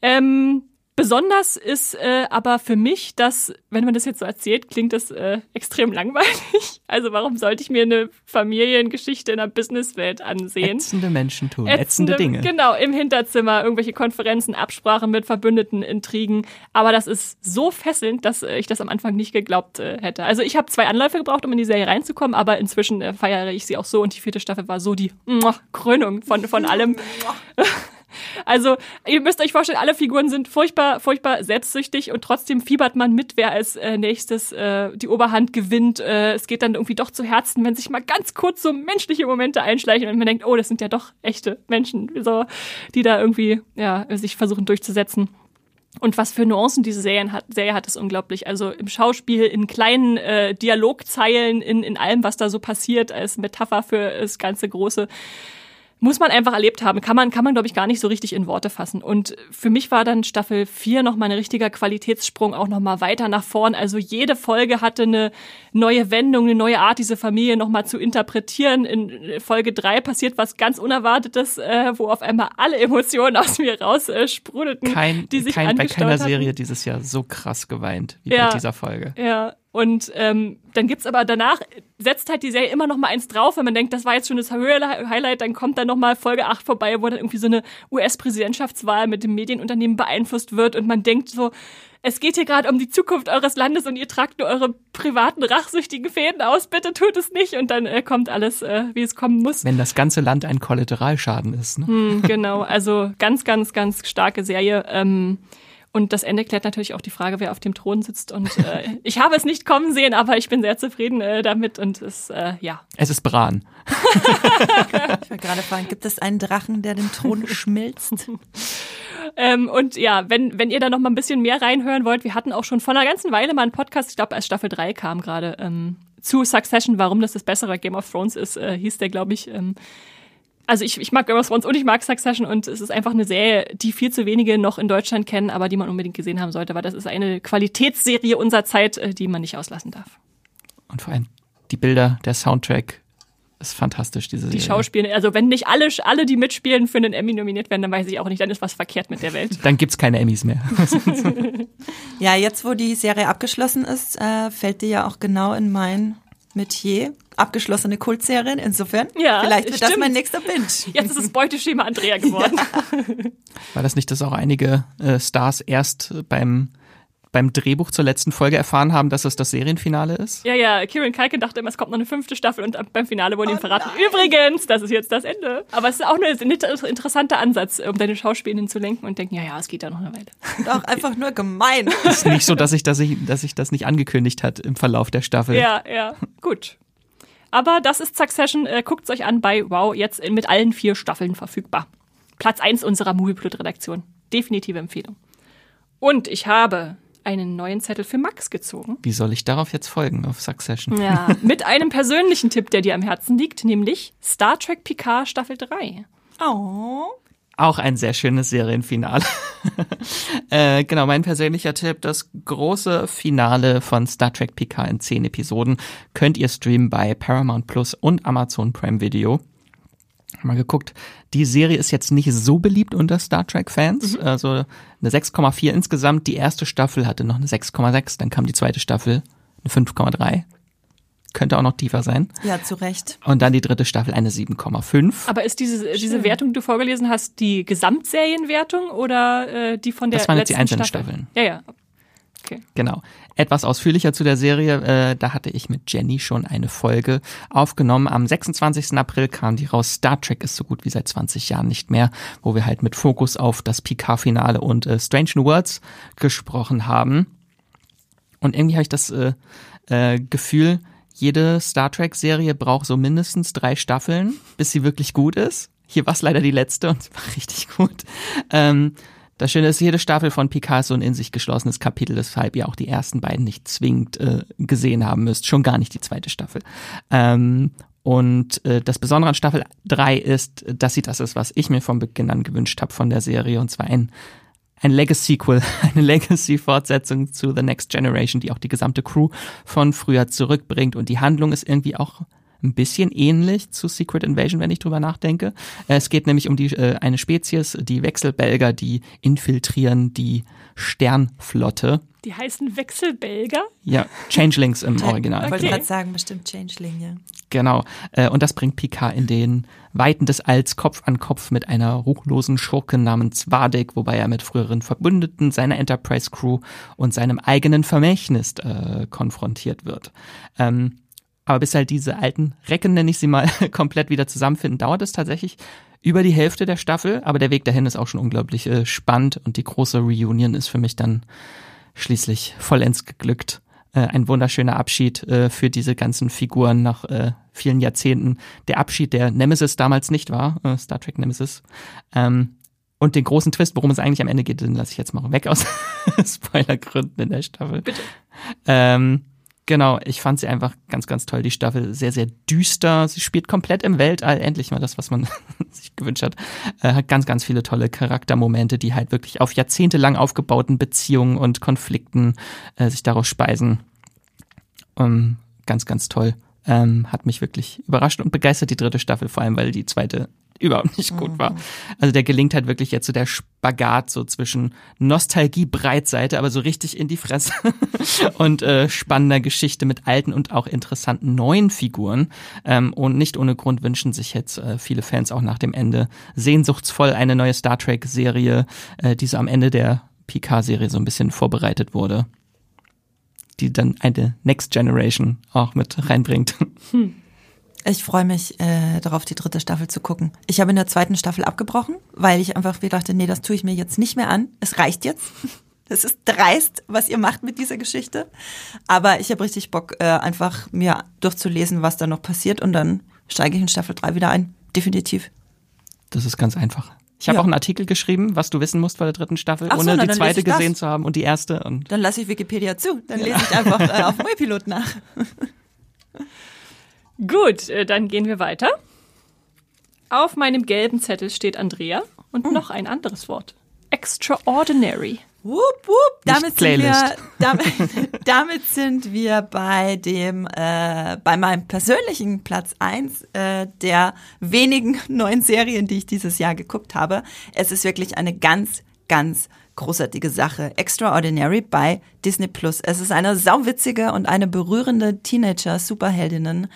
Ähm, Besonders ist äh, aber für mich, dass, wenn man das jetzt so erzählt, klingt das äh, extrem langweilig. Also warum sollte ich mir eine Familiengeschichte in der Businesswelt ansehen? Ätzende Menschen tun, ätzende, ätzende Dinge. Genau, im Hinterzimmer, irgendwelche Konferenzen, Absprachen mit Verbündeten, Intrigen. Aber das ist so fesselnd, dass äh, ich das am Anfang nicht geglaubt äh, hätte. Also ich habe zwei Anläufe gebraucht, um in die Serie reinzukommen, aber inzwischen äh, feiere ich sie auch so und die vierte Staffel war so die Krönung von, von allem. Also, ihr müsst euch vorstellen, alle Figuren sind furchtbar, furchtbar selbstsüchtig und trotzdem fiebert man mit, wer als äh, nächstes äh, die Oberhand gewinnt. Äh, es geht dann irgendwie doch zu Herzen, wenn sich mal ganz kurz so menschliche Momente einschleichen und man denkt, oh, das sind ja doch echte Menschen, so, die da irgendwie, ja, sich versuchen durchzusetzen. Und was für Nuancen diese Serien hat, Serie hat, ist unglaublich. Also im Schauspiel, in kleinen äh, Dialogzeilen, in, in allem, was da so passiert, als Metapher für das ganze große muss man einfach erlebt haben. Kann man, kann man, glaube ich, gar nicht so richtig in Worte fassen. Und für mich war dann Staffel 4 nochmal ein richtiger Qualitätssprung, auch nochmal weiter nach vorn. Also jede Folge hatte eine neue Wendung, eine neue Art, diese Familie nochmal zu interpretieren. In Folge 3 passiert was ganz Unerwartetes, äh, wo auf einmal alle Emotionen aus mir raus äh, sprudelten, kein, die sich kein, Bei keiner hatten. Serie dieses Jahr so krass geweint wie Ja. bei dieser Folge. Ja, und ähm, dann gibt's aber danach, setzt halt die Serie immer noch mal eins drauf, wenn man denkt, das war jetzt schon das Highlight, dann kommt dann noch mal Folge 8 vorbei, wo dann irgendwie so eine US-Präsidentschaftswahl mit dem Medienunternehmen beeinflusst wird und man denkt so, es geht hier gerade um die Zukunft eures Landes und ihr tragt nur eure privaten, rachsüchtigen Fäden aus, bitte tut es nicht. Und dann äh, kommt alles, äh, wie es kommen muss. Wenn das ganze Land ein Kollateralschaden ist. Ne? Hm, genau, also ganz, ganz, ganz starke Serie. Ähm, und das Ende klärt natürlich auch die Frage, wer auf dem Thron sitzt. Und äh, ich habe es nicht kommen sehen, aber ich bin sehr zufrieden äh, damit. Und es, äh, ja. Es ist Bran. Ich wollte gerade fragen, gibt es einen Drachen, der den Thron schmilzt? Ähm, und ja, wenn, wenn ihr da noch mal ein bisschen mehr reinhören wollt, wir hatten auch schon vor einer ganzen Weile mal einen Podcast, ich glaube, als Staffel 3 kam gerade, ähm, zu Succession, warum das das bessere Game of Thrones ist, äh, hieß der, glaube ich. Ähm, also ich, ich mag Game of Thrones und ich mag Succession und es ist einfach eine Serie, die viel zu wenige noch in Deutschland kennen, aber die man unbedingt gesehen haben sollte, weil das ist eine Qualitätsserie unserer Zeit, äh, die man nicht auslassen darf. Und vor allem die Bilder, der Soundtrack ist fantastisch, diese Die Serie. Schauspieler, also wenn nicht alle, alle, die mitspielen, für einen Emmy nominiert werden, dann weiß ich auch nicht, dann ist was verkehrt mit der Welt. Dann gibt's keine Emmys mehr. Ja, jetzt wo die Serie abgeschlossen ist, äh, fällt die ja auch genau in mein Metier. Abgeschlossene Kultserien. Insofern, Ja, vielleicht wird das stimmt. mein nächster Binge. Jetzt ist es Beuteschema Andrea geworden. War das nicht, dass auch einige äh, Stars erst beim, beim Drehbuch zur letzten Folge erfahren haben, dass es das Serienfinale ist? Ja, ja, Kieran Culkin dachte immer, es kommt noch eine fünfte Staffel und beim Finale wurde ihm verraten, übrigens, das ist jetzt das Ende. Aber es ist auch ein interessanter Ansatz, um deine Schauspielenden zu lenken und denken, ja, ja, es geht ja noch eine Weile. Und auch einfach nur gemein. ist nicht so, dass ich, dass ich, dass ich das nicht angekündigt hat im Verlauf der Staffel. Ja, ja, gut. Aber das ist Succession, äh, guckt's euch an bei Wow, jetzt mit allen vier Staffeln verfügbar. Platz eins unserer Movieplot-Redaktion. Definitive Empfehlung. Und ich habe einen neuen Zettel für Max gezogen. Wie soll ich darauf jetzt folgen auf Succession? Ja, mit einem persönlichen Tipp, der dir am Herzen liegt, nämlich Star Trek Picard Staffel 3. Oh. Auch ein sehr schönes Serienfinale. äh, genau, mein persönlicher Tipp, das große Finale von Star Trek Picard in zehn Episoden könnt ihr streamen bei Paramount Plus und Amazon Prime Video. Mal geguckt, die Serie ist jetzt nicht so beliebt unter Star Trek-Fans. Also eine 6,4 insgesamt. Die erste Staffel hatte noch eine 6,6, dann kam die zweite Staffel eine 5,3. Könnte auch noch tiefer sein. Ja, zu Recht. Und dann die dritte Staffel eine 7,5. Aber ist diese, diese Wertung, die du vorgelesen hast, die Gesamtserienwertung oder äh, die von der Das waren jetzt die letzten einzelnen Staffel? Staffeln. Ja, ja. Okay. Genau. Etwas ausführlicher zu der Serie, äh, da hatte ich mit Jenny schon eine Folge aufgenommen. Am 26. April kam die raus. Star Trek ist so gut wie seit 20 Jahren nicht mehr, wo wir halt mit Fokus auf das Picard-Finale und äh, Strange New Worlds gesprochen haben. Und irgendwie habe ich das äh, äh, Gefühl, jede Star Trek-Serie braucht so mindestens drei Staffeln, bis sie wirklich gut ist. Hier war es leider die letzte und sie war richtig gut. Ähm, das Schöne ist, jede Staffel von Picasso ein in sich geschlossenes Kapitel, weshalb ihr auch die ersten beiden nicht zwingend äh, gesehen haben müsst. Schon gar nicht die zweite Staffel. Ähm, und äh, das Besondere an Staffel 3 ist, dass sie das ist, was ich mir von Beginn an gewünscht habe von der Serie. Und zwar ein, ein Legacy-Sequel, eine Legacy-Fortsetzung zu The Next Generation, die auch die gesamte Crew von früher zurückbringt. Und die Handlung ist irgendwie auch ein bisschen ähnlich zu Secret Invasion, wenn ich drüber nachdenke. Es geht nämlich um die äh, eine Spezies, die Wechselbelger, die infiltrieren die Sternflotte. Die heißen Wechselbelger? Ja, Changelings im Original. Ich wollte gerade sagen, bestimmt Changeling, ja. Genau. Äh, und das bringt Picard in den Weiten des Alls Kopf an Kopf mit einer ruchlosen Schurke namens Vardek, wobei er mit früheren Verbündeten, seiner Enterprise Crew und seinem eigenen Vermächtnis äh, konfrontiert wird. Ähm, aber bis halt diese alten Recken, nenne ich sie mal, komplett wieder zusammenfinden, dauert es tatsächlich über die Hälfte der Staffel. Aber der Weg dahin ist auch schon unglaublich äh, spannend und die große Reunion ist für mich dann schließlich vollends geglückt. Äh, ein wunderschöner Abschied äh, für diese ganzen Figuren nach äh, vielen Jahrzehnten. Der Abschied, der Nemesis damals nicht war, äh, Star Trek Nemesis. Ähm, und den großen Twist, worum es eigentlich am Ende geht, den lasse ich jetzt mal weg aus Spoilergründen in der Staffel. Bitte. Ähm, Genau, ich fand sie einfach ganz, ganz toll. Die Staffel sehr, sehr düster. Sie spielt komplett im Weltall. Endlich mal das, was man sich gewünscht hat. Äh, hat ganz, ganz viele tolle Charaktermomente, die halt wirklich auf jahrzehntelang aufgebauten Beziehungen und Konflikten äh, sich daraus speisen. Um, ganz, ganz toll. Ähm, hat mich wirklich überrascht und begeistert, die dritte Staffel, vor allem, weil die zweite überhaupt nicht gut war. Also der gelingt halt wirklich jetzt so der Spagat so zwischen Nostalgie Breitseite, aber so richtig in die Fresse und äh, spannender Geschichte mit alten und auch interessanten neuen Figuren. Ähm, und nicht ohne Grund wünschen sich jetzt äh, viele Fans auch nach dem Ende sehnsuchtsvoll eine neue Star Trek Serie, äh, die so am Ende der PK-Serie so ein bisschen vorbereitet wurde. Die dann eine Next Generation auch mit reinbringt. Hm. Ich freue mich äh, darauf, die dritte Staffel zu gucken. Ich habe in der zweiten Staffel abgebrochen, weil ich einfach wieder dachte, nee, das tue ich mir jetzt nicht mehr an. Es reicht jetzt. Es ist dreist, was ihr macht mit dieser Geschichte. Aber ich habe richtig Bock, äh, einfach mir durchzulesen, was da noch passiert und dann steige ich in Staffel 3 wieder ein. Definitiv. Das ist ganz einfach. Ich habe ja. auch einen Artikel geschrieben, was du wissen musst vor der dritten Staffel, Ach ohne so, die zweite gesehen zu haben und die erste. Und dann lasse ich Wikipedia zu. Dann ja. lese ich einfach äh, auf Moviepilot nach. Gut, äh, dann gehen wir weiter. Auf meinem gelben Zettel steht Andrea und hm. noch ein anderes Wort. Extraordinary. Wupp, wupp. Damit sind, wir, damit, damit, sind wir bei dem, äh, bei meinem persönlichen Platz eins äh, der wenigen neuen Serien, die ich dieses Jahr geguckt habe. Es ist wirklich eine ganz, ganz großartige Sache. Extraordinary bei Disney Plus. Es ist eine sauwitzige und eine berührende Teenager-Superheldinnen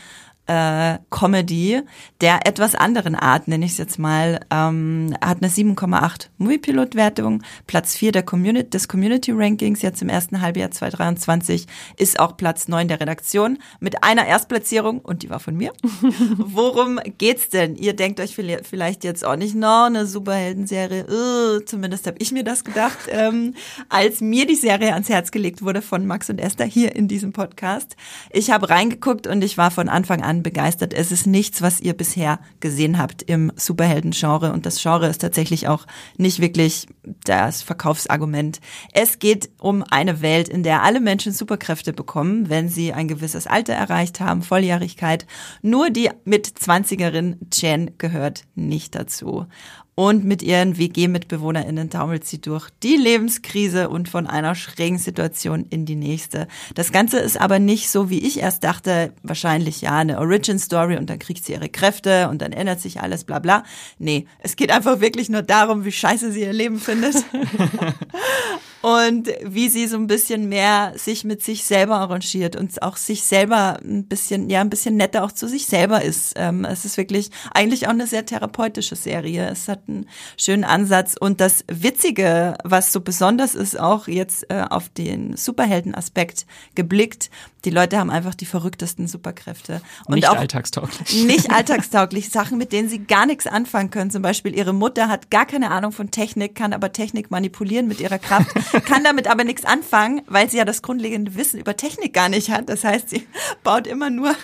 äh, Comedy der etwas anderen Art, nenne ich es jetzt mal, ähm, hat eine 7,8 Moviepilot-Wertung, Platz 4 der Community, des Community-Rankings jetzt im ersten Halbjahr 2023, ist auch Platz 9 der Redaktion mit einer Erstplatzierung und die war von mir. Worum geht's denn? Ihr denkt euch vielleicht jetzt auch nicht, no, eine Superhelden-Serie, uh, zumindest habe ich mir das gedacht, ähm, als mir die Serie ans Herz gelegt wurde von Max und Esther hier in diesem Podcast. Ich habe reingeguckt und ich war von Anfang an an begeistert. Es ist nichts, was ihr bisher gesehen habt im Superhelden-Genre und das Genre ist tatsächlich auch nicht wirklich das Verkaufsargument. Es geht um eine Welt, in der alle Menschen Superkräfte bekommen, wenn sie ein gewisses Alter erreicht haben, Volljährigkeit. Nur die mit 20erin Jen gehört nicht dazu und mit ihren WG-MitbewohnerInnen taumelt sie durch die Lebenskrise und von einer schrägen Situation in die nächste. Das Ganze ist aber nicht so, wie ich erst dachte, wahrscheinlich ja eine Origin-Story und dann kriegt sie ihre Kräfte und dann ändert sich alles, bla bla. Nee, es geht einfach wirklich nur darum, wie scheiße sie ihr Leben findet. und wie sie so ein bisschen mehr sich mit sich selber arrangiert und auch sich selber ein bisschen, ja, ein bisschen netter auch zu sich selber ist. Ähm, es ist wirklich eigentlich auch eine sehr therapeutische Serie. Es hat einen schönen Ansatz und das Witzige, was so besonders ist, auch jetzt äh, auf den Superhelden-Aspekt geblickt, Die Leute haben einfach die verrücktesten Superkräfte. Und nicht auch alltagstauglich. Nicht alltagstauglich. Sachen, mit denen sie gar nichts anfangen können. Zum Beispiel ihre Mutter hat gar keine Ahnung von Technik, kann aber Technik manipulieren mit ihrer Kraft, kann damit aber nichts anfangen, weil sie ja das grundlegende Wissen über Technik gar nicht hat. Das heißt, sie baut immer nur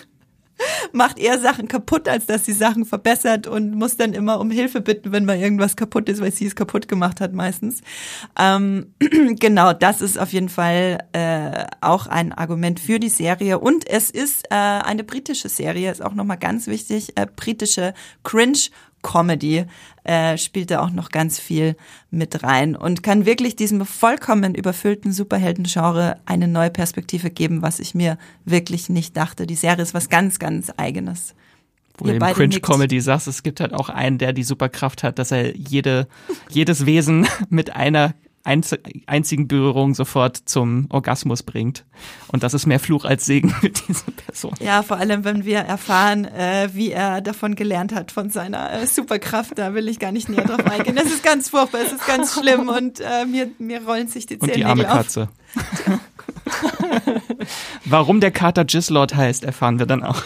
macht eher Sachen kaputt, als dass sie Sachen verbessert und muss dann immer um Hilfe bitten, wenn mal irgendwas kaputt ist, weil sie es kaputt gemacht hat meistens. Ähm, genau, das ist auf jeden Fall äh, auch ein Argument für die Serie. Und es ist äh, eine britische Serie, ist auch nochmal ganz wichtig, äh, britische Cringe Comedy äh, spielt da auch noch ganz viel mit rein und kann wirklich diesem vollkommen überfüllten Superhelden-Genre eine neue Perspektive geben, was ich mir wirklich nicht dachte. Die Serie ist was ganz, ganz eigenes. Wo du im Cringe-Comedy sagst, es gibt halt auch einen, der die Superkraft hat, dass er jede, jedes Wesen mit einer einzigen Berührung sofort zum Orgasmus bringt. Und das ist mehr Fluch als Segen für diese Person. Ja, vor allem, wenn wir erfahren, äh, wie er davon gelernt hat, von seiner äh, Superkraft, da will ich gar nicht näher drauf eingehen. Das ist ganz furchtbar, es ist ganz schlimm und äh, mir, mir rollen sich die Zähne Und die arme Katze. Warum der Kater Gislord heißt, erfahren wir dann auch.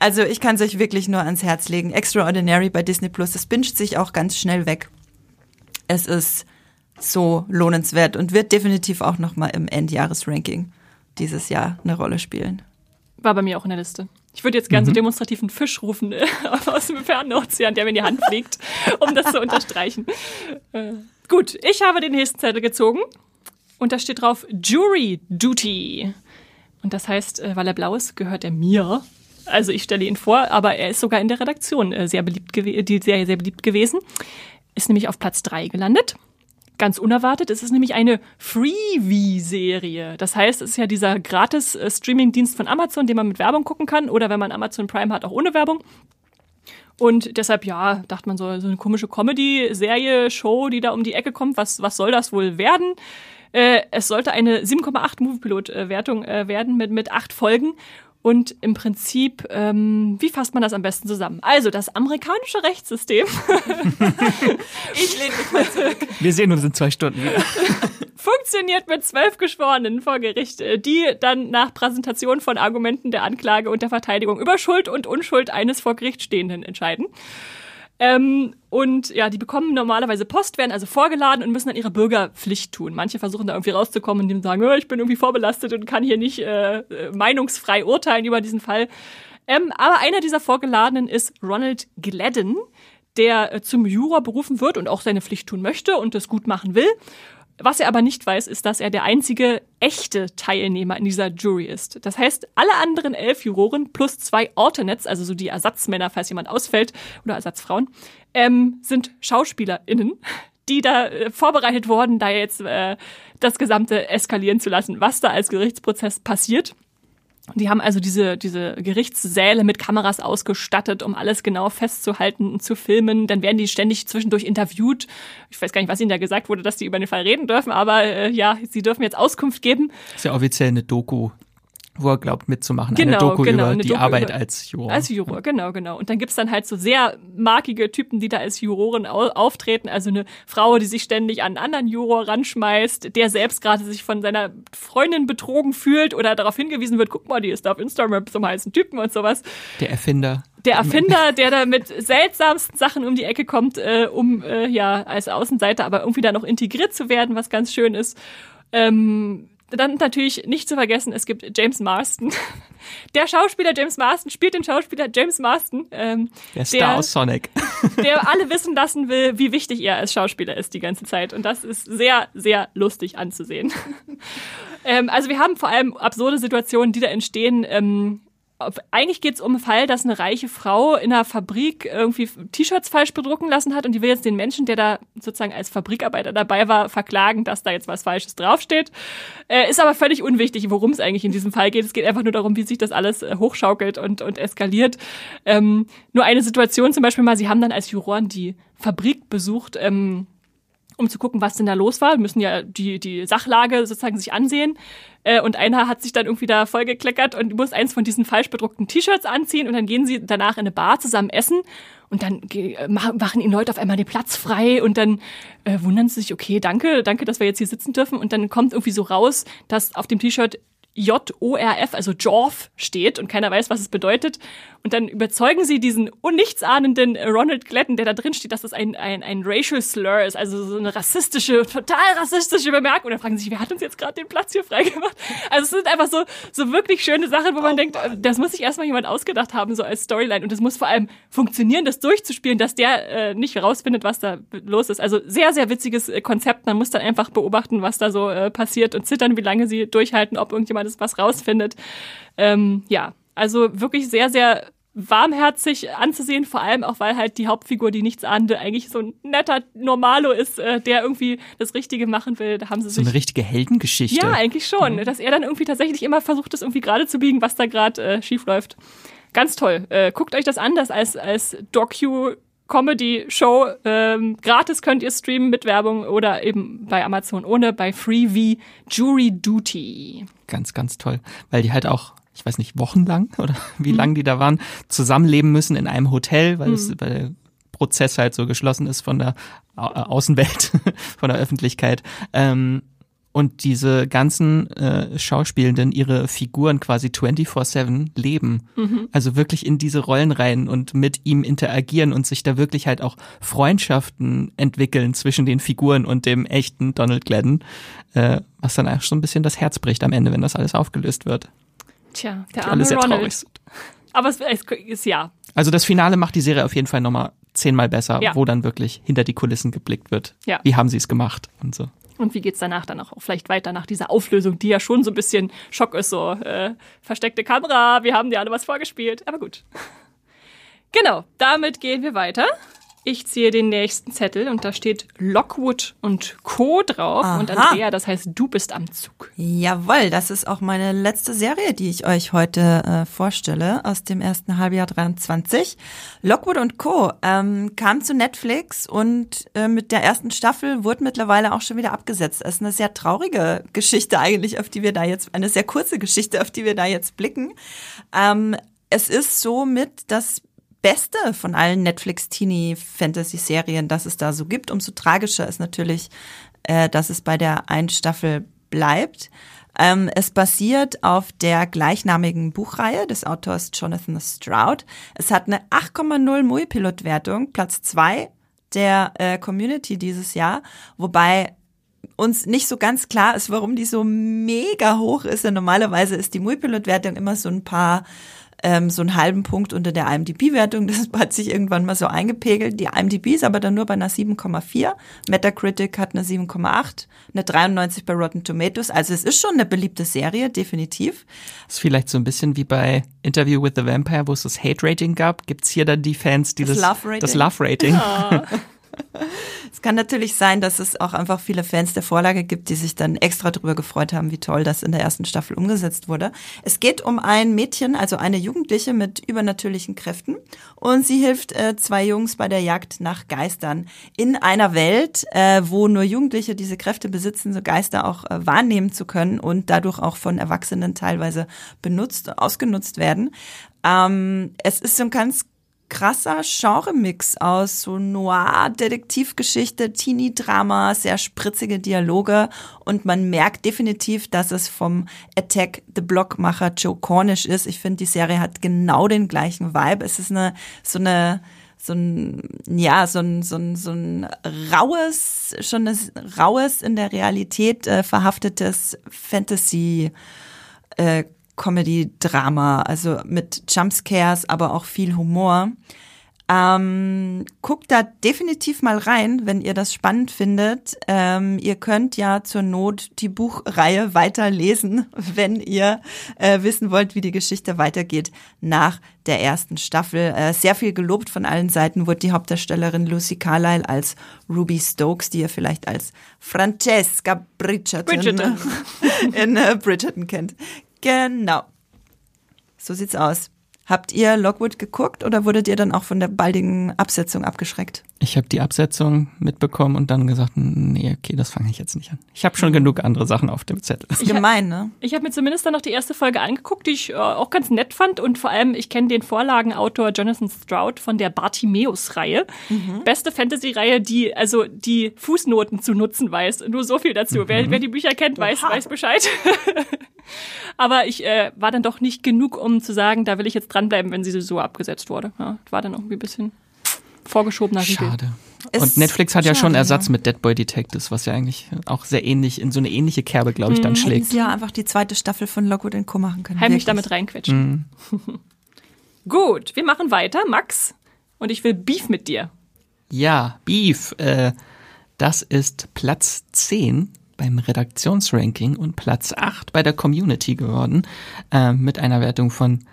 Also ich kann es euch wirklich nur ans Herz legen. Extraordinary bei Disney Plus, das binscht sich auch ganz schnell weg es ist so lohnenswert und wird definitiv auch nochmal im Endjahresranking dieses Jahr eine Rolle spielen. War bei mir auch in der Liste. Ich würde jetzt gerne mhm. so demonstrativ einen Fisch rufen äh, aus dem fernen Ozean, der mir in die Hand fliegt, um das zu unterstreichen. Äh, gut, ich habe den nächsten Zettel gezogen und da steht drauf Jury Duty. Und das heißt, äh, weil er blau ist, gehört er mir. Also ich stelle ihn vor, aber er ist sogar in der Redaktion äh, sehr beliebt die Serie sehr beliebt gewesen ist nämlich auf Platz 3 gelandet. Ganz unerwartet, es ist nämlich eine Freebie-Serie. Das heißt, es ist ja dieser gratis äh, Streaming-Dienst von Amazon, den man mit Werbung gucken kann oder wenn man Amazon Prime hat, auch ohne Werbung. Und deshalb, ja, dachte man so, so eine komische Comedy-Serie, Show, die da um die Ecke kommt. Was, was soll das wohl werden? Äh, es sollte eine 7,8 Moviepilot-Wertung äh, werden mit, mit acht Folgen und im Prinzip, ähm, wie fasst man das am besten zusammen? Also das amerikanische Rechtssystem. ich lehne mich mal zurück. Wir sehen uns in zwei Stunden wieder. Funktioniert mit zwölf Geschworenen vor Gericht, äh, die dann nach Präsentation von Argumenten der Anklage und der Verteidigung über Schuld und Unschuld eines vor Gericht Stehenden entscheiden. Ähm, und ja, die bekommen normalerweise Post, werden also vorgeladen und müssen dann ihre Bürgerpflicht tun. Manche versuchen da irgendwie rauszukommen, sie sagen, oh, ich bin irgendwie vorbelastet und kann hier nicht äh, meinungsfrei urteilen über diesen Fall. Ähm, aber einer dieser Vorgeladenen ist Ronald Gladden, der äh, zum Juror berufen wird und auch seine Pflicht tun möchte und das gut machen will. Was er aber nicht weiß, ist, dass er der einzige echte Teilnehmer in dieser Jury ist. Das heißt, alle anderen elf Juroren plus zwei Alternates, also so die Ersatzmänner, falls jemand ausfällt, oder Ersatzfrauen, ähm, sind SchauspielerInnen, die da äh, vorbereitet wurden, da jetzt äh, das Gesamte eskalieren zu lassen, was da als Gerichtsprozess passiert. Die haben also diese, diese Gerichtssäle mit Kameras ausgestattet, um alles genau festzuhalten und zu filmen. Dann werden die ständig zwischendurch interviewt. Ich weiß gar nicht, was ihnen da gesagt wurde, dass die über den Fall reden dürfen, aber äh, ja, sie dürfen jetzt Auskunft geben. Das ist ja offiziell eine Doku wo er glaubt mitzumachen. Genau, eine Doku genau, über eine die Doku Arbeit über, als Juror. Als Juror, genau, genau. Und dann gibt's dann halt so sehr markige Typen, die da als Juroren auftreten. Also eine Frau, die sich ständig an einen anderen Juror ranschmeißt, der selbst gerade sich von seiner Freundin betrogen fühlt oder darauf hingewiesen wird, guck mal, die ist da auf Instagram zum heißen Typen und sowas. Der Erfinder. Der Erfinder, der da mit seltsamsten Sachen um die Ecke kommt, äh, um äh, ja als Außenseiter aber irgendwie da noch integriert zu werden, was ganz schön ist. Ähm, dann natürlich nicht zu vergessen, es gibt James Marston. Der Schauspieler James Marston spielt den Schauspieler James Marston. Ähm, der Star der, aus Sonic. Der alle wissen lassen will, wie wichtig er als Schauspieler ist die ganze Zeit. Und das ist sehr, sehr lustig anzusehen. ähm, also wir haben vor allem absurde Situationen, die da entstehen. Ähm, eigentlich geht es um einen Fall, dass eine reiche Frau in einer Fabrik irgendwie T-Shirts falsch bedrucken lassen hat und die will jetzt den Menschen, der da sozusagen als Fabrikarbeiter dabei war, verklagen, dass da jetzt was Falsches draufsteht. Äh, ist aber völlig unwichtig, worum es eigentlich in diesem Fall geht. Es geht einfach nur darum, wie sich das alles äh, hochschaukelt und, und eskaliert. Ähm, nur eine Situation zum Beispiel mal, sie haben dann als Juroren die Fabrik besucht, ähm, um zu gucken, was denn da los war. Wir müssen ja die, die Sachlage sozusagen sich ansehen. Äh, und einer hat sich dann irgendwie da vollgekleckert und muss eins von diesen falsch bedruckten T-Shirts anziehen und dann gehen sie danach in eine Bar zusammen essen und dann machen ihnen Leute auf einmal den Platz frei und dann äh, wundern sie sich, okay, danke, danke, dass wir jetzt hier sitzen dürfen und dann kommt irgendwie so raus, dass auf dem T-Shirt J-O-R-F, also Jorf steht und keiner weiß, was es bedeutet. Und dann überzeugen sie diesen unnichtsahnenden Ronald Gladden, der da drin steht, dass das ein, ein, ein Racial Slur ist, also so eine rassistische, total rassistische Bemerkung. Und dann fragen sie sich, wer hat uns jetzt gerade den Platz hier freigemacht? Also es sind einfach so, so wirklich schöne Sachen, wo man oh, denkt, Mann. das muss sich erstmal jemand ausgedacht haben, so als Storyline. Und es muss vor allem funktionieren, das durchzuspielen, dass der äh, nicht rausfindet, was da los ist. Also sehr, sehr witziges äh, Konzept. Man muss dann einfach beobachten, was da so äh, passiert und zittern, wie lange sie durchhalten, ob irgendjemand was rausfindet. Ähm, ja, also wirklich sehr, sehr warmherzig anzusehen, vor allem auch, weil halt die Hauptfigur, die nichts ahnte, eigentlich so ein netter Normalo ist, äh, der irgendwie das Richtige machen will. Da haben sie so sich eine richtige Heldengeschichte. Ja, eigentlich schon, mhm. dass er dann irgendwie tatsächlich immer versucht, das irgendwie gerade zu biegen, was da gerade äh, schief läuft. Ganz toll. Äh, guckt euch das an, das als als Docu Comedy-Show. Ähm, gratis könnt ihr streamen mit Werbung oder eben bei Amazon ohne, bei Freevee Jury Duty. Ganz, ganz toll, weil die halt auch ich weiß nicht, wochenlang oder wie mhm. lang die da waren, zusammenleben müssen in einem Hotel, weil, mhm. es, weil der Prozess halt so geschlossen ist von der Außenwelt, von der Öffentlichkeit. Ähm, und diese ganzen äh, Schauspielenden ihre Figuren quasi 24-7 leben. Mhm. Also wirklich in diese Rollen rein und mit ihm interagieren und sich da wirklich halt auch Freundschaften entwickeln zwischen den Figuren und dem echten Donald Gladden, äh, was dann auch so ein bisschen das Herz bricht am Ende, wenn das alles aufgelöst wird. Tja, der arme Ronald. Aber es ist ja. Also das Finale macht die Serie auf jeden Fall nochmal zehnmal besser, ja. wo dann wirklich hinter die Kulissen geblickt wird. Ja. Wie haben sie es gemacht und so. Und wie geht's danach dann auch vielleicht weiter nach dieser Auflösung, die ja schon so ein bisschen Schock ist, so äh, versteckte Kamera, wir haben dir alle was vorgespielt, aber gut. Genau, damit gehen wir weiter. Ich ziehe den nächsten Zettel und da steht Lockwood und Co. drauf. Aha. Und Andrea, das heißt, du bist am Zug. Jawohl, das ist auch meine letzte Serie, die ich euch heute äh, vorstelle, aus dem ersten Halbjahr 23. Lockwood und Co. Ähm, kam zu Netflix und äh, mit der ersten Staffel wurde mittlerweile auch schon wieder abgesetzt. Das ist eine sehr traurige Geschichte eigentlich, auf die wir da jetzt, eine sehr kurze Geschichte, auf die wir da jetzt blicken. Ähm, es ist so mit, dass Beste von allen Netflix-Teenie-Fantasy-Serien, das es da so gibt. Umso tragischer ist natürlich, äh, dass es bei der einen Staffel bleibt. Ähm, es basiert auf der gleichnamigen Buchreihe des Autors Jonathan Stroud. Es hat eine 8,0 Mui-Pilot-Wertung, Platz zwei der äh, Community dieses Jahr, wobei uns nicht so ganz klar ist, warum die so mega hoch ist. Denn normalerweise ist die Mui-Pilot-Wertung immer so ein paar ähm, so einen halben Punkt unter der IMDb-Wertung. Das hat sich irgendwann mal so eingepegelt. Die IMDb ist aber dann nur bei einer 7,4. Metacritic hat eine 7,8, eine 93 bei Rotten Tomatoes. Also es ist schon eine beliebte Serie, definitiv. Das ist vielleicht so ein bisschen wie bei Interview with the Vampire, wo es das Hate-Rating gab. Gibt's hier dann die Fans, die das, das Love-Rating? Das Love-Rating. Oh. es kann natürlich sein, dass es auch einfach viele Fans der Vorlage gibt, die sich dann extra darüber gefreut haben, wie toll das in der ersten Staffel umgesetzt wurde. Es geht um ein Mädchen, also eine Jugendliche mit übernatürlichen Kräften und sie hilft äh, zwei Jungs bei der Jagd nach Geistern in einer Welt, äh, wo nur Jugendliche diese Kräfte besitzen, so Geister auch äh, wahrnehmen zu können und dadurch auch von Erwachsenen teilweise benutzt, ausgenutzt werden. Ähm, es ist so ein ganz krasser Genremix aus so Noir, Detektivgeschichte, Teenie-Drama, sehr spritzige Dialoge und man merkt definitiv, dass es vom Attack the Blockmacher Joe Cornish ist. Ich finde, die Serie hat genau den gleichen Vibe. Es ist eine so eine so ein, ja, so ein, so ein, so ein raues, schon ein raues in der Realität äh, verhaftetes Fantasy äh, Comedy-Drama, also mit Jumpscares, aber auch viel Humor. Ähm, guckt da definitiv mal rein, wenn ihr das spannend findet. Ähm, ihr könnt ja zur Not die Buchreihe weiterlesen, wenn ihr äh, wissen wollt, wie die Geschichte weitergeht nach der ersten Staffel. Äh, sehr viel gelobt von allen Seiten wurde die Hauptdarstellerin Lucy Carlyle als Ruby Stokes, die ihr vielleicht als Francesca Bridgerton, Bridgerton. in äh, Bridgerton kennt. Genau. So sieht's aus. Habt ihr Lockwood geguckt oder wurdet ihr dann auch von der baldigen Absetzung abgeschreckt? Ich habe die Absetzung mitbekommen und dann gesagt, nee, okay, das fange ich jetzt nicht an. Ich habe schon genug andere Sachen auf dem Zettel. Gemein, ne? Ich habe mir zumindest dann noch die erste Folge angeguckt, die ich äh, auch ganz nett fand und vor allem, ich kenne den Vorlagenautor Jonathan Stroud von der Bartimeus-Reihe. Mhm. Beste Fantasy-Reihe, die also die Fußnoten zu nutzen weiß. Nur so viel dazu. Mhm. Wer, wer, die Bücher kennt, weiß, weiß Bescheid. Aber ich äh, war dann doch nicht genug, um zu sagen, da will ich jetzt dranbleiben, wenn sie so abgesetzt wurde. Ja, war dann irgendwie ein bisschen vorgeschobener Riegel. Schade. Ist Und Netflix hat ja schon Ersatz ja. mit Dead Boy Detectives, was ja eigentlich auch sehr ähnlich, in so eine ähnliche Kerbe, glaube ich, dann Hätten schlägt. sie ja einfach die zweite Staffel von Lockwood Co. machen können. Heimlich Wirklich. damit reinquetschen. Gut, wir machen weiter, Max. Und ich will Beef mit dir. Ja, Beef, äh, das ist Platz 10 beim Redaktionsranking und Platz 8 bei der Community geworden, äh, mit einer Wertung von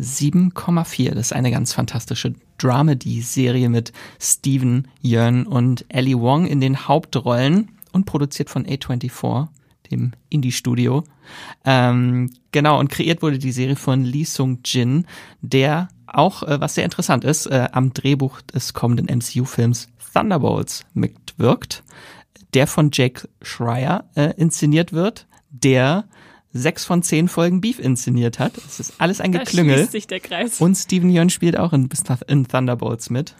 7,4. Das ist eine ganz fantastische Dramedy-Serie mit Steven Yeun und Ellie Wong in den Hauptrollen und produziert von A24, dem Indie-Studio. Ähm, genau, und kreiert wurde die Serie von Lee Sung-jin, der auch, äh, was sehr interessant ist, äh, am Drehbuch des kommenden MCU-Films Thunderbolts mitwirkt, der von Jake Schreier äh, inszeniert wird, der sechs von zehn Folgen Beef inszeniert hat. Es ist alles ein Da Geklüngel. schließt sich der Kreis. Und Steven Yeun spielt auch in, in Thunderbolts mit.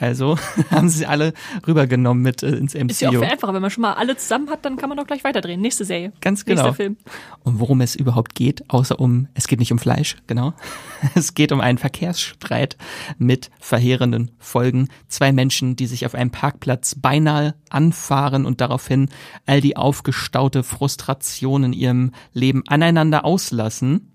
Also haben sie alle rübergenommen mit äh, ins Ist ja auch MCU. viel einfacher. Wenn man schon mal alle zusammen hat, dann kann man doch gleich weiterdrehen. Nächste Serie. Ganz genau. Nächster Film. Und worum es überhaupt geht, außer um, es geht nicht um Fleisch, genau. Es geht um einen Verkehrsstreit mit verheerenden Folgen. Zwei Menschen, die sich auf einem Parkplatz beinahe anfahren und daraufhin all die aufgestaute Frustration in ihrem Leben aneinander auslassen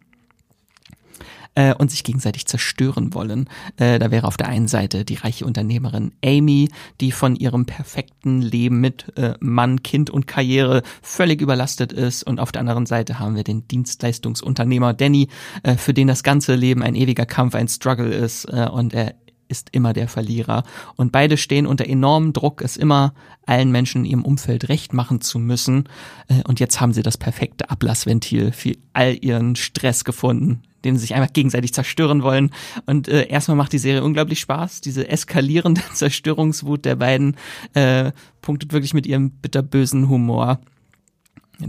äh, und sich gegenseitig zerstören wollen. Äh, da wäre auf der einen Seite die reiche Unternehmerin Amy, die von ihrem perfekten Leben mit äh, Mann, Kind und Karriere völlig überlastet ist. Und auf der anderen Seite haben wir den Dienstleistungsunternehmer Danny, äh, für den das ganze Leben ein ewiger Kampf, ein Struggle ist. Äh, und er ist immer der Verlierer. Und beide stehen unter enormem Druck, es immer allen Menschen in ihrem Umfeld recht machen zu müssen. Äh, Und jetzt haben sie das perfekte Ablassventil für all ihren Stress gefunden, den sie sich einfach gegenseitig zerstören wollen. Und äh, erstmal macht die Serie unglaublich Spaß. Diese eskalierende Zerstörungswut der beiden äh, punktet wirklich mit ihrem bitterbösen Humor.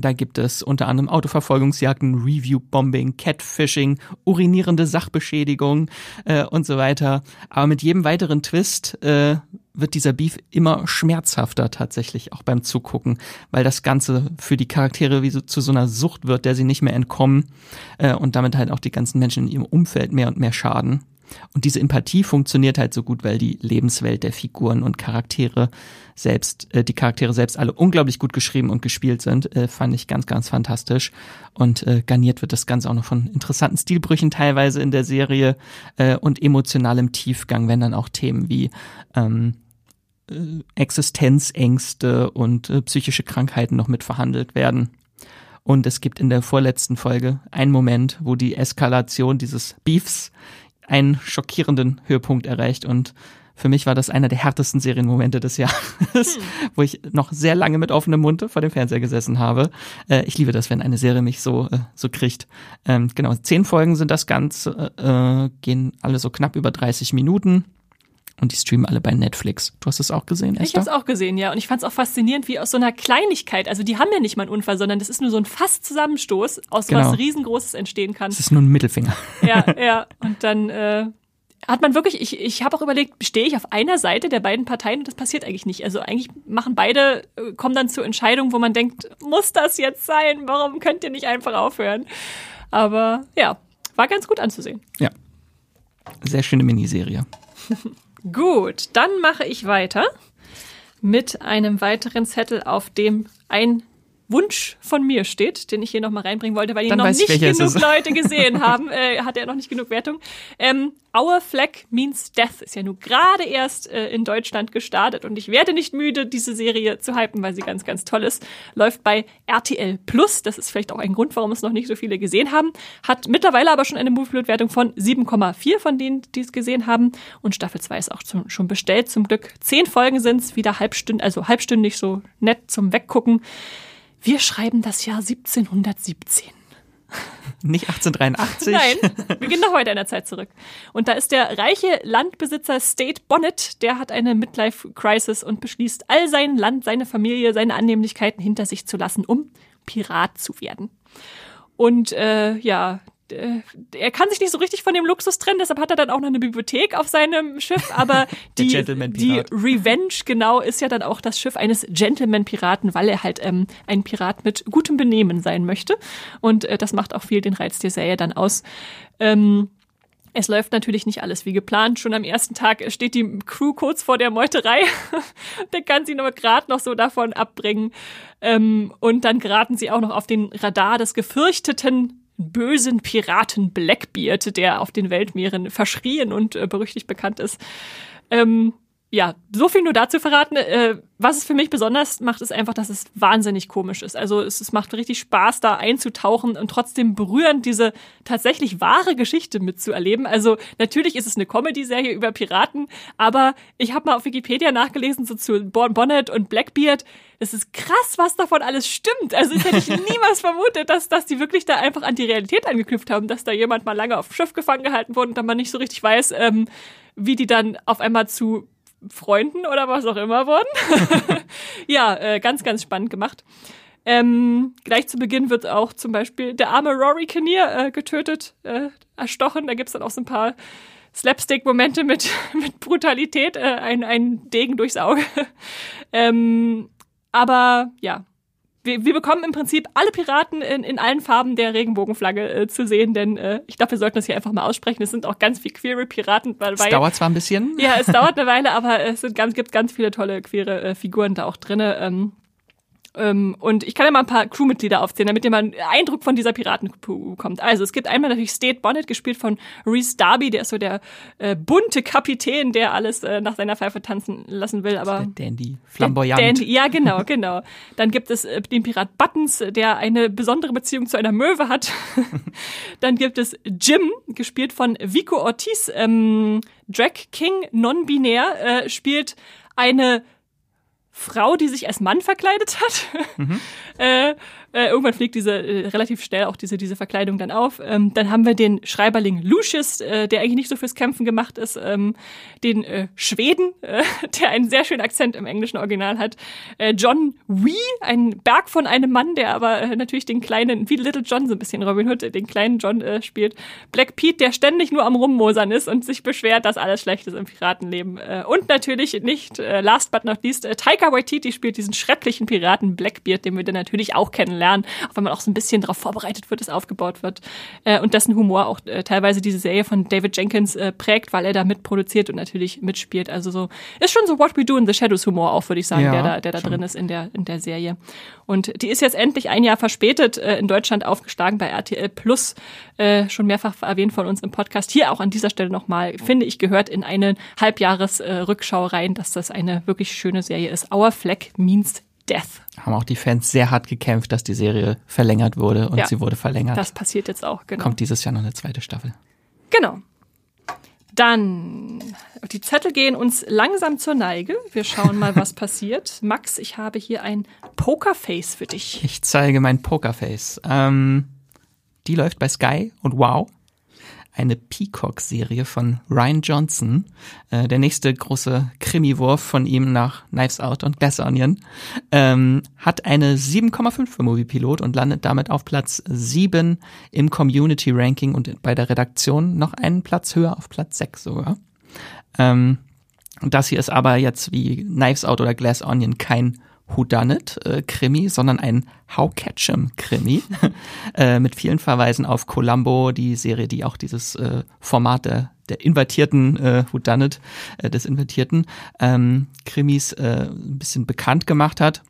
Da gibt es unter anderem Autoverfolgungsjagden, Review-Bombing, Catfishing, urinierende Sachbeschädigung äh, und so weiter. Aber mit jedem weiteren Twist äh, wird dieser Beef immer schmerzhafter tatsächlich, auch beim Zugucken, weil das Ganze für die Charaktere wie so zu so einer Sucht wird, der sie nicht mehr entkommen äh, und damit halt auch die ganzen Menschen in ihrem Umfeld mehr und mehr schaden. Und diese Empathie funktioniert halt so gut, weil die Lebenswelt der Figuren und Charaktere selbst, äh, die Charaktere selbst alle unglaublich gut geschrieben und gespielt sind, äh, fand ich ganz, ganz fantastisch. Und äh, garniert wird das Ganze auch noch von interessanten Stilbrüchen teilweise in der Serie äh, und emotionalem Tiefgang, wenn dann auch Themen wie ähm, äh, Existenzängste und äh, psychische Krankheiten noch mit verhandelt werden. Und es gibt in der vorletzten Folge einen Moment, wo die Eskalation dieses Beefs einen schockierenden Höhepunkt erreicht und für mich war das einer der härtesten Serienmomente des Jahres, wo ich noch sehr lange mit offenem Mund vor dem Fernseher gesessen habe. Äh, ich liebe das, wenn eine Serie mich so äh, so kriegt. Ähm, genau, zehn Folgen sind das Ganze, äh, gehen alle so knapp über 30 Minuten und die streamen alle bei Netflix. Du hast es auch gesehen, Ich Esther? habe es auch gesehen, ja. Und ich fand es auch faszinierend, wie aus so einer Kleinigkeit, also die haben ja nicht mal einen Unfall, sondern das ist nur so ein fast Zusammenstoß, aus Genau. was riesengroßes entstehen kann. Es ist nur ein Mittelfinger. Ja, ja. Und dann äh, hat man wirklich, ich, ich habe auch überlegt, stehe ich auf einer Seite der beiden Parteien und das passiert eigentlich nicht. Also eigentlich machen beide, äh, kommen dann zur Entscheidung, wo man denkt, muss das jetzt sein? Warum könnt ihr nicht einfach aufhören? Aber ja, war ganz gut anzusehen. Ja. Sehr schöne Miniserie. Gut, dann mache ich weiter mit einem weiteren Zettel, auf dem ein Wunsch von mir steht, den ich hier nochmal reinbringen wollte, weil ihn Dann noch nicht genug. Leute gesehen haben. Äh, hat er noch nicht genug Wertung. Ähm, Our Flag Means Death ist ja nun gerade erst äh, in Deutschland gestartet und ich werde nicht müde, diese Serie zu hypen, weil sie ganz, ganz toll ist. Läuft bei RTL Plus. Das ist vielleicht auch ein Grund, warum es noch nicht so viele gesehen haben. Hat mittlerweile aber schon eine Moviepilot-Wertung von 7,4 von denen, die es gesehen haben. Und Staffel 2 ist auch zum, schon bestellt, zum Glück. Zehn Folgen sind es, wieder halbstündig, also halbstündig so nett zum Weggucken. Wir schreiben das Jahr 1717. Nicht 1883. Nein, wir gehen noch weiter in der Zeit zurück. Und da ist der reiche Landbesitzer State Bonnet, der hat eine Midlife-Crisis und beschließt, all sein Land, seine Familie, seine Annehmlichkeiten hinter sich zu lassen, um Pirat zu werden. Und äh, ja, er kann sich nicht so richtig von dem Luxus trennen, deshalb hat er dann auch noch eine Bibliothek auf seinem Schiff, aber die, die Revenge genau ist ja dann auch das Schiff eines Gentleman-Piraten, weil er halt ähm, ein Pirat mit gutem Benehmen sein möchte und äh, das macht auch viel den Reiz der Serie dann aus. Ähm, es läuft natürlich nicht alles wie geplant. Schon am ersten Tag steht die Crew kurz vor der Meuterei. der kann sie nur gerade noch so davon abbringen. Ähm, und dann geraten sie auch noch auf den Radar des gefürchteten bösen Piraten Blackbeard, der auf den Weltmeeren verschrien und äh, berüchtigt bekannt ist. Ähm, ja, so viel nur dazu verraten. Äh, was es für mich besonders macht, ist einfach, dass es wahnsinnig komisch ist. Also es, es macht richtig Spaß, da einzutauchen und trotzdem berührend diese tatsächlich wahre Geschichte mitzuerleben. Also natürlich ist es eine Comedy-Serie über Piraten, aber ich habe mal auf Wikipedia nachgelesen so zu Bonnet und Blackbeard. Es ist krass, was davon alles stimmt. Also das hätte ich niemals vermutet, dass, dass die wirklich da einfach an die Realität angeknüpft haben, dass da jemand mal lange auf dem Schiff gefangen gehalten wurde und dann man nicht so richtig weiß, ähm, wie die dann auf einmal zu Freunden oder was auch immer wurden. ja, äh, ganz, ganz spannend gemacht. Ähm, gleich zu Beginn wird auch zum Beispiel der arme Rory Kinnear äh, getötet, äh, erstochen. Da gibt's dann auch so ein paar Slapstick-Momente mit, mit Brutalität, äh, ein, ein Degen durchs Auge. ähm, aber ja, wir, wir bekommen im Prinzip alle Piraten in, in allen Farben der Regenbogenflagge äh, zu sehen, denn äh, ich glaube, wir sollten das hier einfach mal aussprechen. Es sind auch ganz viele queere Piraten. Weil, es dauert zwar ein bisschen. Ja, es dauert eine Weile, aber es sind ganz, gibt ganz viele tolle queere äh, Figuren da auch. Ähm, ähm, und ich kann ja mal ein paar Crewmitglieder aufzählen, damit ihr mal einen Eindruck von dieser Piratencrew bekommt. Also es gibt einmal natürlich State Bonnet, gespielt von Reese Darby, der ist so der äh, bunte Kapitän, der alles äh, nach seiner Pfeife tanzen lassen will. Aber der Dandy, flamboyant. Dandy, ja, genau, genau. Dann gibt es äh, den Pirat Buttons, der eine besondere Beziehung zu einer Möwe hat. Dann gibt es Jim, gespielt von Vico Ortiz, ähm, Drag King, non-binär, äh, spielt eine Frau, die sich als Mann verkleidet hat. Mhm. äh, äh, irgendwann fliegt diese äh, relativ schnell auch diese diese Verkleidung dann auf. Ähm, dann haben wir den Schreiberling Lucius, äh, der eigentlich nicht so fürs Kämpfen gemacht ist, ähm, den äh, Schweden, äh, der einen sehr schönen Akzent im englischen Original hat, äh, John Wee, ein Berg von einem Mann, der aber natürlich den kleinen, wie Little John so ein bisschen Robin Hood, den kleinen John spielt, Black Pete, der ständig nur am Rummosern ist und sich beschwert, dass alles schlecht ist im Piratenleben. Und natürlich nicht last but not least Taika Waititi spielt diesen schrecklichen Piraten Blackbeard, den wir dann natürlich auch kennenlernen lernen, auch wenn man auch so ein bisschen darauf vorbereitet wird, es aufgebaut wird. Äh, und dessen Humor auch äh, teilweise diese Serie von David Jenkins äh, prägt, weil er da mitproduziert und natürlich mitspielt. Also so ist schon so What We Do in the Shadows Humor auch, würde ich sagen, ja, der da, der da drin ist in der, in der Serie. Und die ist jetzt endlich ein Jahr verspätet äh, in Deutschland aufgeschlagen bei RTL Plus, äh, schon mehrfach erwähnt von uns im Podcast. Hier auch an dieser Stelle nochmal, finde ich, gehört in eine Halbjahres-Rückschau äh, rein, dass das eine wirklich schöne Serie ist. Our Flag Means Death. Haben auch die Fans sehr hart gekämpft, dass die Serie verlängert wurde und ja, sie wurde verlängert. Das passiert jetzt auch, genau. Kommt dieses Jahr noch eine zweite Staffel. Genau. Dann, die Zettel gehen uns langsam zur Neige. Wir schauen mal, was passiert. Max, ich habe hier ein Pokerface für dich. Ich zeige mein Pokerface. Ähm, die läuft bei Sky und Wow eine Peacock-Serie von Ryan Johnson. Äh, der nächste große Krimiwurf von ihm nach Knives Out und Glass Onion. Ähm, hat eine 7,5 für Movie Pilot und landet damit auf Platz 7 im Community Ranking und bei der Redaktion noch einen Platz höher, auf Platz 6 sogar. Ähm, das hier ist aber jetzt wie Knives Out oder Glass Onion kein Whodunit-Krimi, äh, sondern ein How Catchem-Krimi äh, mit vielen Verweisen auf Columbo, die Serie, die auch dieses äh, Format der, der invertierten äh, Whodunit, äh, des invertierten ähm, Krimis äh, ein bisschen bekannt gemacht hat.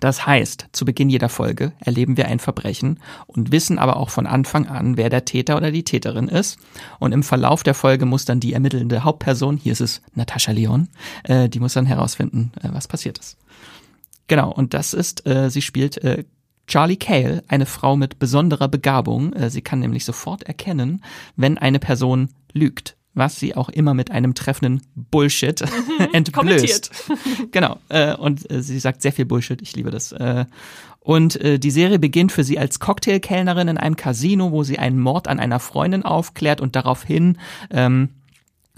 Das heißt, zu Beginn jeder Folge erleben wir ein Verbrechen und wissen aber auch von Anfang an, wer der Täter oder die Täterin ist. Und im Verlauf der Folge muss dann die ermittelnde Hauptperson, hier ist es Natascha Leon, äh, die muss dann herausfinden, äh, was passiert ist. Genau, und das ist, äh, sie spielt äh, Charlie Cale, eine Frau mit besonderer Begabung. Äh, sie kann nämlich sofort erkennen, wenn eine Person lügt was sie auch immer mit einem treffenden Bullshit mhm, entblößt. genau. Äh, und äh, sie sagt sehr viel Bullshit. Ich liebe das. Äh, und äh, die Serie beginnt für sie als Cocktailkellnerin in einem Casino, wo sie einen Mord an einer Freundin aufklärt und daraufhin ähm,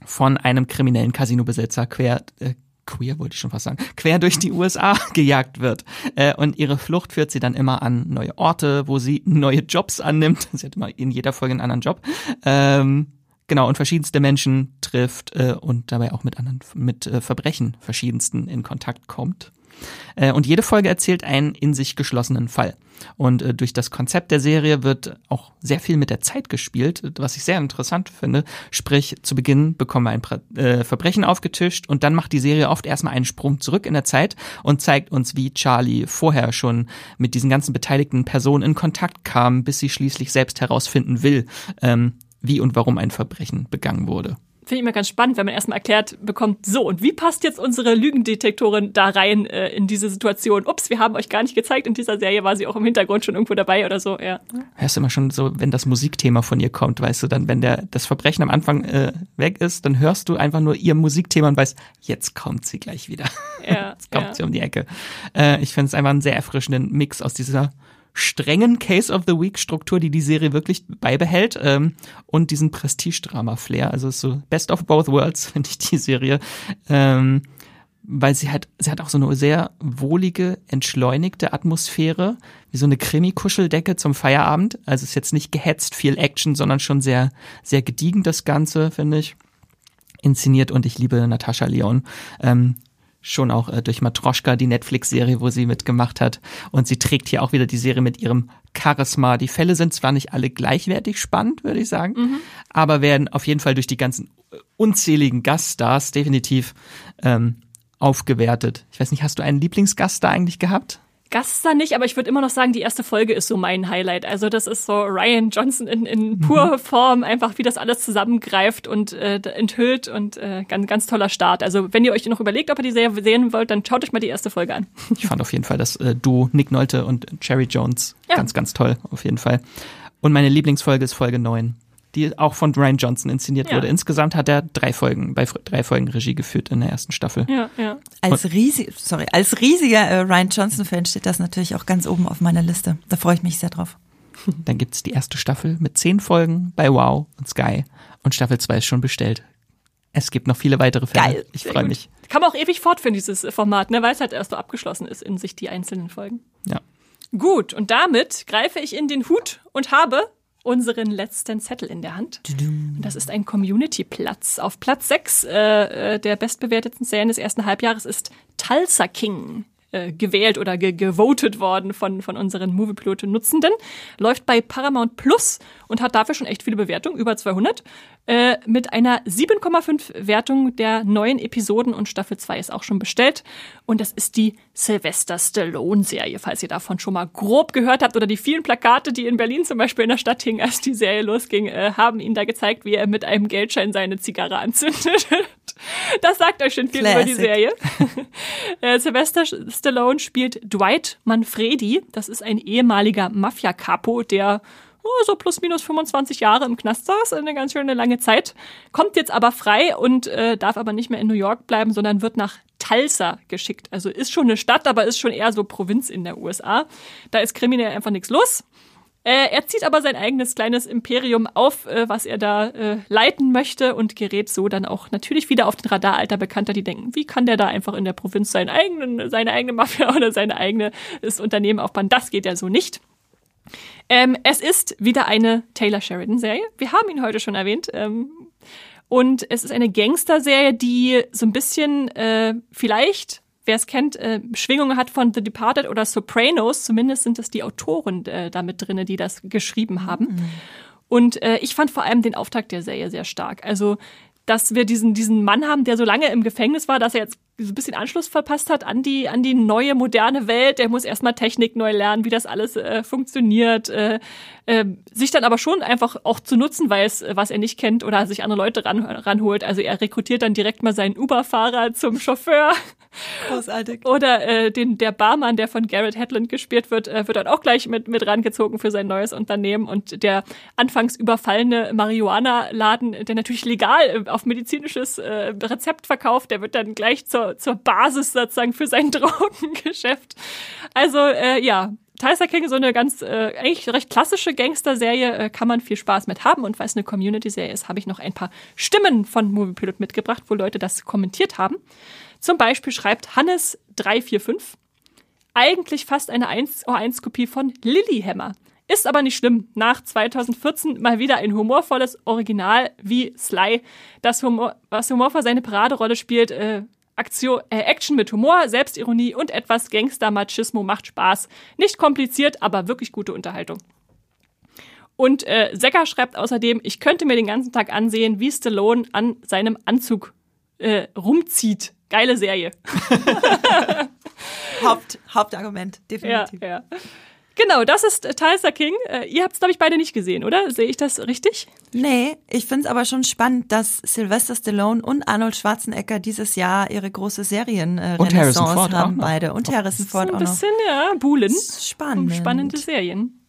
von einem kriminellen Casinobesitzer quer, äh, queer wollte ich schon fast sagen, quer durch die USA gejagt wird. Äh, und ihre Flucht führt sie dann immer an neue Orte, wo sie neue Jobs annimmt. Sie hat immer in jeder Folge einen anderen Job. Ähm, genau, und verschiedenste Menschen trifft äh, und dabei auch mit anderen, mit äh, Verbrechen verschiedensten in Kontakt kommt. Äh, und jede Folge erzählt einen in sich geschlossenen Fall. Und äh, durch das Konzept der Serie wird auch sehr viel mit der Zeit gespielt, was ich sehr interessant finde. Sprich, zu Beginn bekommen wir ein äh, Verbrechen aufgetischt und dann macht die Serie oft erstmal einen Sprung zurück in der Zeit und zeigt uns, wie Charlie vorher schon mit diesen ganzen beteiligten Personen in Kontakt kam, bis sie schließlich selbst herausfinden will, ähm, wie und warum ein Verbrechen begangen wurde finde ich immer ganz spannend, wenn man erstmal erklärt bekommt, so, und wie passt jetzt unsere Lügendetektorin da rein äh, in diese Situation? Ups, wir haben euch gar nicht gezeigt, in dieser Serie war sie auch im Hintergrund schon irgendwo dabei oder so, ja. Hörst du immer schon so, wenn das Musikthema von ihr kommt, weißt du, dann, wenn der, das Verbrechen am Anfang äh, weg ist, dann hörst du einfach nur ihr Musikthema und weißt, jetzt kommt sie gleich wieder. Ja, jetzt kommt ja. sie um die Ecke. Äh, ich finde es einfach einen sehr erfrischenden Mix aus dieser strengen Case of the Week Struktur, die die Serie wirklich beibehält ähm, und diesen Prestige-Drama-Flair. Also so Best of Both Worlds finde ich die Serie, ähm, weil sie hat, sie hat auch so eine sehr wohlige, entschleunigte Atmosphäre, wie so eine Krimi-Kuscheldecke zum Feierabend. Also ist jetzt nicht gehetzt, viel Action, sondern schon sehr, sehr gediegen das Ganze, finde ich inszeniert und ich liebe Natascha Leon. Ähm, schon auch äh, durch Matroschka, die Netflix-Serie, wo sie mitgemacht hat. Und sie trägt hier auch wieder die Serie mit ihrem Charisma. Die Fälle sind zwar nicht alle gleichwertig spannend, würde ich sagen, mhm. aber werden auf jeden Fall durch die ganzen äh, unzähligen Gaststars definitiv ähm, aufgewertet. Ich weiß nicht, hast du einen Lieblingsgast da eigentlich gehabt? Gaster nicht, aber ich würde immer noch sagen, die erste Folge ist so mein Highlight. Also das ist so Ryan Johnson in, in purer mhm. Form, einfach wie das alles zusammengreift und äh, enthüllt und äh, ganz, ganz toller Start. Also wenn ihr euch noch überlegt, ob ihr die Serie sehen wollt, dann schaut euch mal die erste Folge an. Ich fand auf jeden Fall das äh, Duo Nick Nolte und Cherry Jones ja. ganz, ganz toll, auf jeden Fall. Und meine Lieblingsfolge ist Folge 9 die auch von Ryan Johnson inszeniert ja. wurde. Insgesamt hat er drei Folgen, bei drei Folgen Regie geführt in der ersten Staffel. Ja, ja. Als riesig, sorry, als riesiger äh, Ryan Johnson-Fan steht das natürlich auch ganz oben auf meiner Liste. Da freue ich mich sehr drauf. Dann gibt's die erste Staffel mit zehn Folgen bei Wow und Sky. Und Staffel 2 ist schon bestellt. Es gibt noch viele weitere Fälle. Geil. Ich freue mich. Kann man auch ewig fortführen, dieses Format, ne? weil es halt erst so abgeschlossen ist in sich die einzelnen Folgen. Ja. Gut, und damit greife ich in den Hut und habe unseren letzten Zettel in der Hand. Und das ist ein Community-Platz. Auf Platz 6 äh, äh, der bestbewerteten Serien des ersten Halbjahres ist Tulsa King äh, gewählt oder ge gewotet worden von, von unseren Moviepilote-Nutzenden. Läuft bei Paramount Plus und hat dafür schon echt viele Bewertungen, über 200. Äh, mit einer 7,5 Wertung der neuen Episoden und Staffel 2 ist auch schon bestellt. Und das ist die Sylvester Stallone-Serie, falls ihr davon schon mal grob gehört habt. Oder die vielen Plakate, die in Berlin zum Beispiel in der Stadt hingen, als die Serie losging, äh, haben ihn da gezeigt, wie er mit einem Geldschein seine Zigarre anzündet. Das sagt euch schon viel Classic. über die Serie. äh, Sylvester Stallone spielt Dwight Manfredi. Das ist ein ehemaliger Mafia-Capo, der oh, so plus minus 25 Jahre im Knast saß, eine ganz schöne lange Zeit, kommt jetzt aber frei und äh, darf aber nicht mehr in New York bleiben, sondern wird nach Tulsa geschickt. Also ist schon eine Stadt, aber ist schon eher so Provinz in der USA. Da ist kriminell einfach nichts los. Äh, er zieht aber sein eigenes kleines Imperium auf, äh, was er da äh, leiten möchte und gerät so dann auch natürlich wieder auf den Radar alter Bekannter, die denken, wie kann der da einfach in der Provinz seinen eigenen, seine eigene Mafia oder sein eigenes Unternehmen aufbauen? Das geht ja so nicht. Ähm, es ist wieder eine Taylor Sheridan-Serie. Wir haben ihn heute schon erwähnt. Ähm, und es ist eine Gangster-Serie, die so ein bisschen vielleicht, wer es kennt, äh, Schwingungen hat von The Departed oder Sopranos. Zumindest sind es die Autoren äh, damit drinne, die das geschrieben haben. Mhm. Und äh, ich fand vor allem den Auftakt der Serie sehr stark. Also dass wir diesen, diesen Mann haben, der so lange im Gefängnis war, dass er jetzt so ein bisschen Anschluss verpasst hat an die, an die neue, moderne Welt. Der muss erstmal Technik neu lernen, wie das alles äh, funktioniert. Äh, äh, sich dann aber schon einfach auch zu nutzen weiß, was er nicht kennt oder sich andere Leute ran, ranholt. Also er rekrutiert dann direkt mal seinen Uber-Fahrer zum Chauffeur. Großartig. Oder äh, den, der Barmann, der von Garrett Hedlund gespielt wird, äh, wird dann auch gleich mit, mit rangezogen für sein neues Unternehmen. Und der anfangs überfallene Marihuana-Laden, der natürlich legal äh, auf medizinisches äh, Rezept verkauft, der wird dann gleich zur, zur Basis sozusagen für sein Drogengeschäft. Also äh, ja, Tulsa King, so eine ganz, äh, eigentlich recht klassische Gangster-Serie, äh, kann man viel Spaß mit haben. Und weil es eine Community-Serie ist, habe ich noch ein paar Stimmen von Moviepilot mitgebracht, wo Leute das kommentiert haben. Zum Beispiel schreibt Hannes345, eigentlich fast eine 1-1-Kopie von Lilyhammer. Ist aber nicht schlimm. Nach 2014 mal wieder ein humorvolles Original wie Sly, das Humor, was humorvoll seine Paraderolle spielt. Äh, Aktion, äh, Action mit Humor, Selbstironie und etwas Gangster-Machismo macht Spaß. Nicht kompliziert, aber wirklich gute Unterhaltung. Und äh, Secker schreibt außerdem, ich könnte mir den ganzen Tag ansehen, wie Stallone an seinem Anzug äh, rumzieht. Geile Serie. Haupt, Hauptargument, definitiv. Ja, ja. Genau, das ist äh, Tulsa King. Äh, ihr habt es, glaube ich, beide nicht gesehen, oder? Sehe ich das richtig? Nee, ich finde es aber schon spannend, dass Sylvester Stallone und Arnold Schwarzenegger dieses Jahr ihre große Serienrenaissance haben, beide. Und Harrison Ford auch noch. Ein bisschen, ja, Buhlen. Spannend. Spannende Serien.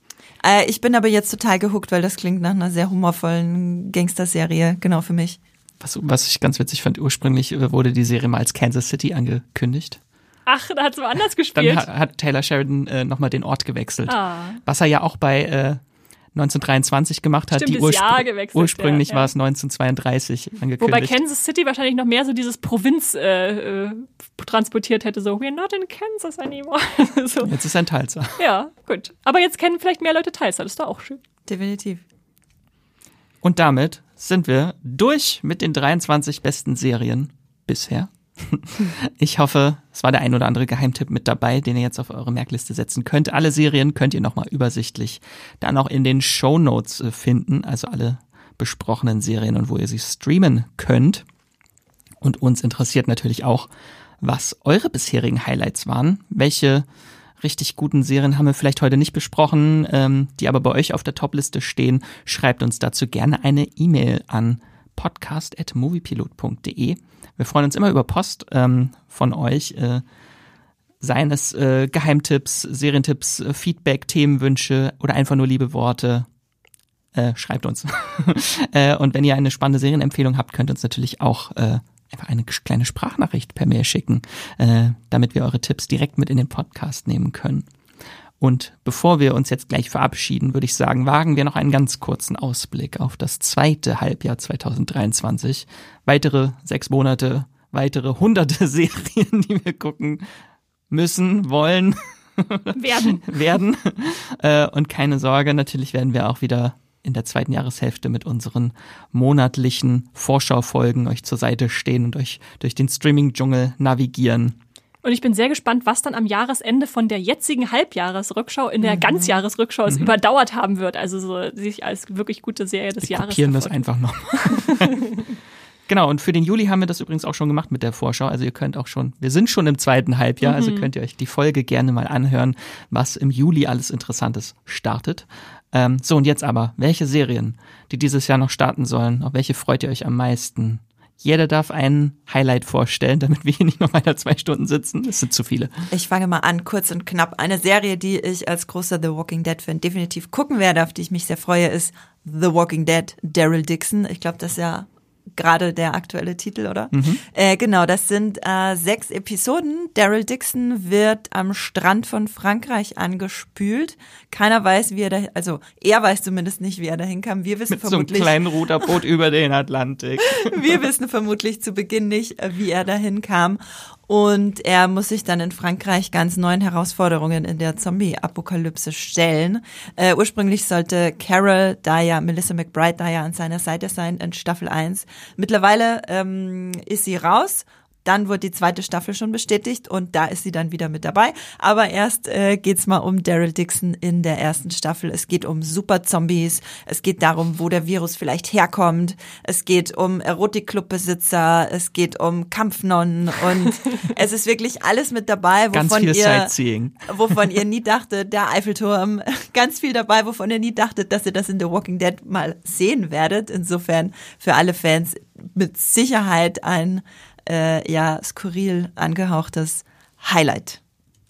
Äh, ich bin aber jetzt total gehuckt, weil das klingt nach einer sehr humorvollen Gangster-Serie, genau für mich. Was, was ich ganz witzig fand, ursprünglich äh, wurde die Serie mal als Kansas City angekündigt. Ach, da hat es woanders gespielt. Dann hat Taylor Sheridan äh, nochmal den Ort gewechselt. Ah. Was er ja auch bei äh, 1923 gemacht hat. Stimmt, die Urspr gewechselt, ursprünglich ja, war es 1932 angekündigt. Wobei Kansas City wahrscheinlich noch mehr so dieses Provinz äh, äh, transportiert hätte, so we're not in Kansas anymore. so. Jetzt ist ein Tulsa. Ja, gut. Aber jetzt kennen vielleicht mehr Leute Tulsa, das ist doch auch schön. Definitiv. Und damit sind wir durch mit den 23 besten Serien bisher. Ich hoffe, es war der ein oder andere Geheimtipp mit dabei, den ihr jetzt auf eure Merkliste setzen könnt. Alle Serien könnt ihr nochmal übersichtlich dann auch in den Show Notes äh, finden, also alle besprochenen Serien und wo ihr sie streamen könnt. Und uns interessiert natürlich auch, was eure bisherigen Highlights waren. Welche richtig guten Serien haben wir vielleicht heute nicht besprochen, ähm, die aber bei euch auf der Topliste stehen. Schreibt uns dazu gerne eine E-Mail an podcast.moviepilot.de. Wir freuen uns immer über Post ähm, von euch. Äh, seien es äh, Geheimtipps, Serientipps, äh, Feedback, Themenwünsche oder einfach nur liebe Worte. Äh, schreibt uns. äh, und wenn ihr eine spannende Serienempfehlung habt, könnt ihr uns natürlich auch äh, einfach eine kleine Sprachnachricht per Mail schicken, äh, damit wir eure Tipps direkt mit in den Podcast nehmen können. Und bevor wir uns jetzt gleich verabschieden, würde ich sagen, wagen wir noch einen ganz kurzen Ausblick auf das zweite Halbjahr 2023. Weitere sechs Monate, weitere hunderte Serien, die wir gucken müssen, wollen. Werden. werden. Äh, und keine Sorge, natürlich werden wir auch wieder in der zweiten Jahreshälfte mit unseren monatlichen Vorschaufolgen euch zur Seite stehen und euch durch den Streaming-Dschungel navigieren. Und ich bin sehr gespannt, was dann am Jahresende von der jetzigen Halbjahresrückschau in der mhm. Ganzjahresrückschau mhm. überdauert haben wird. Also so sich als wirklich gute Serie des wir Jahres. Kopieren das einfach noch. Genau, und für den Juli haben wir das übrigens auch schon gemacht mit der Vorschau. Also ihr könnt auch schon, wir sind schon im zweiten Halbjahr, also mhm. also könnt ihr euch die Folge gerne mal anhören, was im Juli alles Interessantes startet. Ähm, so, und jetzt aber, welche Serien, die dieses Jahr noch starten sollen, auf welche freut ihr euch am meisten? Jeder darf ein Highlight vorstellen, damit wir hier nicht noch weiter zwei Stunden sitzen. Es sind zu viele. Ich fange mal an, kurz und knapp. Eine Serie, die ich als großer The Walking Dead-Fan definitiv gucken werde, auf die ich mich sehr freue, ist The Walking Dead, Daryl Dixon. Ich glaube, das ist ja gerade der aktuelle Titel, oder? Mhm. Äh, genau, das sind äh, sechs Episoden. Daryl Dixon wird am Strand von Frankreich angespült. Keiner weiß, wie er da, also er weiß zumindest nicht, wie er dahin kam. Wir wissen Mit vermutlich. So einem kleinen Ruderboot über den Atlantik. Wir wissen vermutlich zu Beginn nicht, wie er dahin kam. Und er muss sich dann in Frankreich ganz neuen Herausforderungen in der Zombie-Apokalypse stellen. Äh, ursprünglich sollte Carol da ja, Melissa McBride da ja an seiner Seite sein in Staffel 1. Mittlerweile ähm, ist sie raus dann wurde die zweite Staffel schon bestätigt und da ist sie dann wieder mit dabei. Aber erst äh, geht's mal um Daryl Dixon in der ersten Staffel. Es geht um Super-Zombies. Es geht darum, wo der Virus vielleicht herkommt. Es geht um Erotikclubbesitzer. Es geht um Kampfnonnen und es ist wirklich alles mit dabei, wovon ihr, wovon ihr nie dachtet, der Eiffelturm. Ganz viel dabei, wovon ihr nie dachtet, dass ihr das in The Walking Dead mal sehen werdet. Insofern für alle Fans mit Sicherheit ein äh, ja skurril angehauchtes Highlight.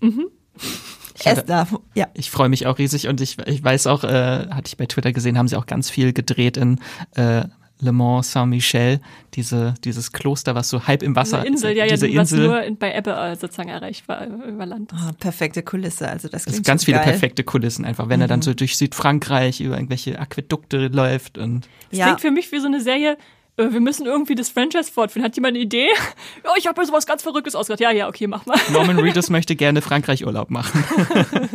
Mhm. Esther, ja. Ich freue mich auch riesig und ich, ich weiß auch, äh, hatte ich bei Twitter gesehen, haben sie auch ganz viel gedreht in äh, Le Mans Saint-Michel, diese, dieses Kloster, was so halb im Wasser Eine Insel, ja, diese ja, was Insel. nur in- bei Ebbe äh, sozusagen erreichbar äh, über Land. ist. Ah, perfekte Kulisse, also das Es klingt sind ganz viele geil. Mhm. perfekte Kulissen einfach, wenn er dann so durch Südfrankreich über irgendwelche Aquädukte läuft und Das Ja. klingt für mich wie so eine Serie. Äh, Wir müssen irgendwie das Franchise fortführen. Hat jemand eine Idee? Ja, ich habe mir sowas ganz Verrücktes ausgedacht. Ja, ja, okay, mach mal. Norman Reedus möchte gerne Frankreich Urlaub machen.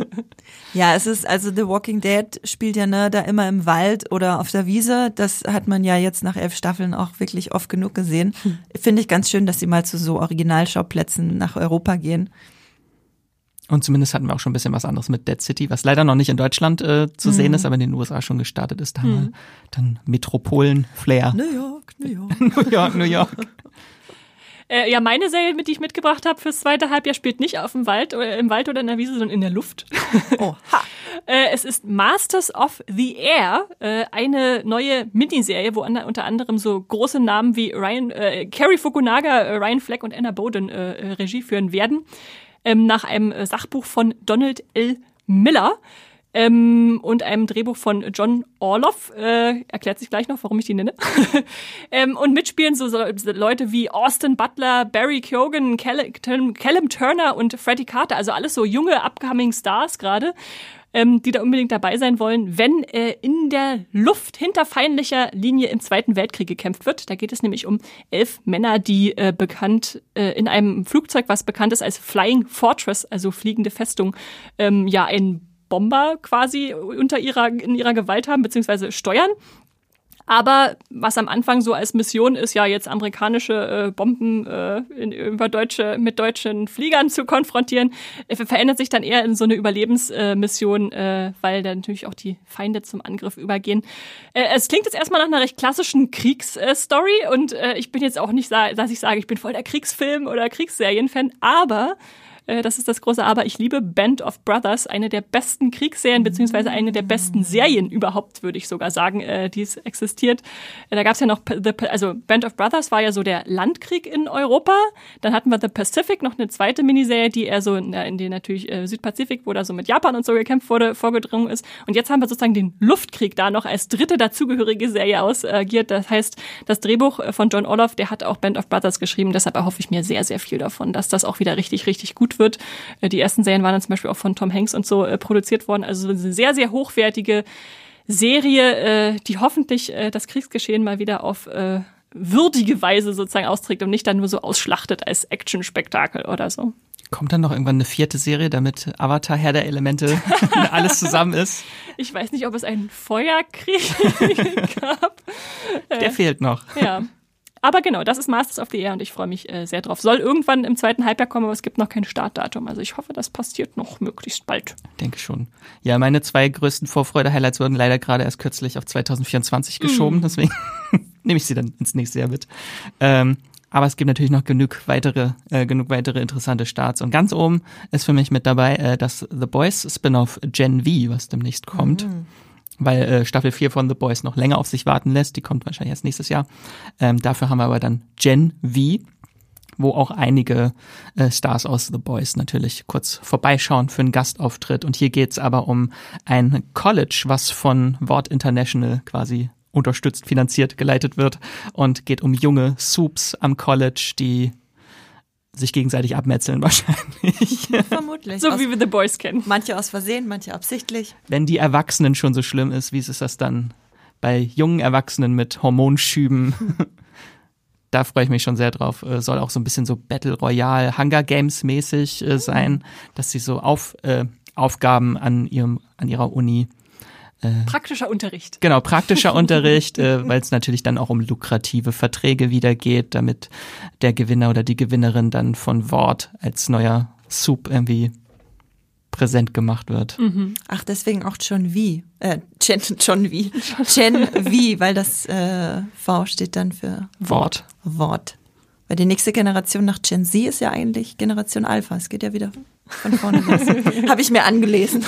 Ja, es ist, also The Walking Dead spielt ja ne, da immer im Wald oder auf der Wiese. Das hat man ja jetzt nach elf Staffeln auch wirklich oft genug gesehen. Finde ich ganz schön, dass sie mal zu so Originalschauplätzen nach Europa gehen. Und zumindest hatten wir auch schon ein bisschen was anderes mit Dead City, was leider noch nicht in Deutschland äh, zu Mhm. sehen ist, aber in den USA schon gestartet ist. Da haben wir dann Metropolen-Flair. New York, New York. New York, New York. Äh, ja, meine Serie, mit die ich mitgebracht habe fürs zweite Halbjahr, spielt nicht auf dem Wald oder im Wald oder in der Wiese, sondern in der Luft. Oh, ha. Äh, es ist Masters of the Air, äh, eine neue Miniserie, wo an, unter anderem so große Namen wie Ryan, äh, Carrie Fukunaga, äh, Ryan Fleck und Anna Boden äh, äh, Regie führen werden, ähm, nach einem äh, Sachbuch von Donald L. Miller. Ähm, und einem Drehbuch von John Orloff, äh, erklärt sich gleich noch, warum ich die nenne. ähm, und mitspielen so, so Leute wie Austin Butler, Barry Keoghan, Callum, Callum Turner und Freddie Carter, also alles so junge upcoming Stars gerade, ähm, die da unbedingt dabei sein wollen, wenn äh, in der Luft hinter feindlicher Linie im Zweiten Weltkrieg gekämpft wird. Da geht es nämlich um elf Männer, die äh, bekannt äh, in einem Flugzeug, was bekannt ist als Flying Fortress, also fliegende Festung, ähm, ja, ein Bomber quasi unter ihrer, in ihrer Gewalt haben, beziehungsweise steuern. Aber was am Anfang so als Mission ist, ja jetzt amerikanische äh, Bomben äh, in, über deutsche mit deutschen Fliegern zu konfrontieren, äh, verändert sich dann eher in so eine Überlebensmission, äh, weil dann natürlich auch die Feinde zum Angriff übergehen. Äh, es klingt jetzt erstmal nach einer recht klassischen Kriegsstory und äh, ich bin jetzt auch nicht, dass ich sage, ich bin voll der Kriegsfilm oder Kriegsserienfan, aber äh, das ist das große Aber. Ich liebe Band of Brothers, eine der besten Kriegsserien, beziehungsweise eine der besten Serien überhaupt, würde ich sogar sagen, äh, die es existiert. Äh, da gab es ja noch, The, also Band of Brothers war ja so der Landkrieg in Europa. Dann hatten wir The Pacific, noch eine zweite Miniserie, die eher so in, in den natürlich äh, Südpazifik, wo da so mit Japan und so gekämpft wurde, vorgedrungen ist. Und jetzt haben wir sozusagen den Luftkrieg da noch als dritte dazugehörige Serie ausagiert. Das heißt, das Drehbuch äh, von John Orloff, der hat auch Band of Brothers geschrieben. Deshalb erhoffe ich mir sehr, sehr viel davon, dass das auch wieder richtig, richtig gut wird. Äh, Die ersten Serien waren dann zum Beispiel auch von Tom Hanks und so äh, produziert worden. Also eine sehr, sehr hochwertige Serie, äh, die hoffentlich äh, das Kriegsgeschehen mal wieder auf äh, würdige Weise sozusagen austrägt und nicht dann nur so ausschlachtet als Actionspektakel oder so. Kommt dann noch irgendwann eine vierte Serie, damit Avatar Herr der Elemente alles zusammen ist? Ich weiß nicht, ob es einen Feuerkrieg gab. Der fehlt noch. Ja. Aber genau, das ist Masters of the Air und ich freue mich äh, sehr drauf. Soll irgendwann im zweiten Halbjahr kommen, aber es gibt noch kein Startdatum. Also ich hoffe, das passiert noch möglichst bald. Denke schon. Ja, meine zwei größten Vorfreude-Highlights wurden leider gerade erst kürzlich auf 2024 geschoben, deswegen nehme ich sie dann ins nächste Jahr mit. Ähm, aber es gibt natürlich noch genug weitere, äh, genug weitere interessante Starts. Und ganz oben ist für mich mit dabei äh, das The Boys Spin-off Gen V, was demnächst kommt. Weil äh, Staffel 4 von The Boys noch länger auf sich warten lässt. Die kommt wahrscheinlich erst nächstes Jahr. Ähm, dafür haben wir aber dann Gen V, wo auch einige äh, Stars aus The Boys natürlich kurz vorbeischauen für einen Gastauftritt. Und hier geht's aber um ein College, was von Wort International quasi unterstützt, finanziert, geleitet wird und geht um junge Soups am College, die sich gegenseitig abmetzeln wahrscheinlich. Vermutlich. So aus, wie wir The Boys kennen. manche aus Versehen, manche absichtlich. Wenn die Erwachsenen schon so schlimm ist, wie ist das dann bei jungen Erwachsenen mit Hormonschüben? da freue ich mich schon sehr drauf. Äh, Soll auch so ein bisschen so Battle Royale, Hunger Games mäßig äh, sein, dass sie so auf, äh, Aufgaben an ihrem, an ihrer Uni Praktischer Unterricht. Genau, praktischer Unterricht, äh, weil es natürlich dann auch um lukrative Verträge wieder geht, damit der Gewinner oder die Gewinnerin dann von Wort als neuer Soup irgendwie präsent gemacht wird. Ach, deswegen auch John V. Äh, Gen, John V. Gen V, weil das äh, V steht dann für Wort. Wort. Weil die nächste Generation nach Gen Z ist ja eigentlich Generation Alpha. Es geht ja wieder von vorne los. Habe ich mir angelesen.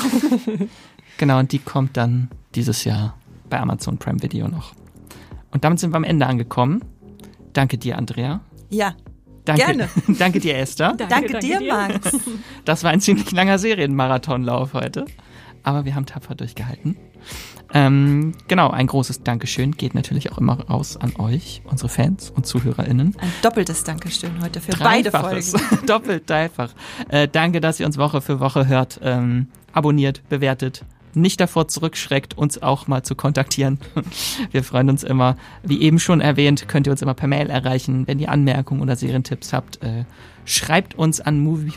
Genau, und die kommt dann dieses Jahr bei Amazon Prime Video noch. Und damit sind wir am Ende angekommen. Danke dir, Andrea. Ja, Danke, Gerne. danke dir, Esther. danke, dir, Max. Das war ein ziemlich langer Serienmarathonlauf heute. aber wir haben tapfer durchgehalten. Ähm, genau, ein großes Dankeschön geht natürlich auch immer raus an euch, unsere Fans und ZuhörerInnen. Ein doppeltes Dankeschön heute für beide Folgen. Doppelt, dreifach. Äh, danke, dass ihr uns Woche für Woche hört. Ähm, abonniert, bewertet, nicht davor zurückschreckt, uns auch mal zu kontaktieren. Wir freuen uns immer. Wie eben schon erwähnt, könnt ihr uns immer per Mail erreichen. Wenn ihr Anmerkungen oder Serientipps habt, äh, schreibt uns an movie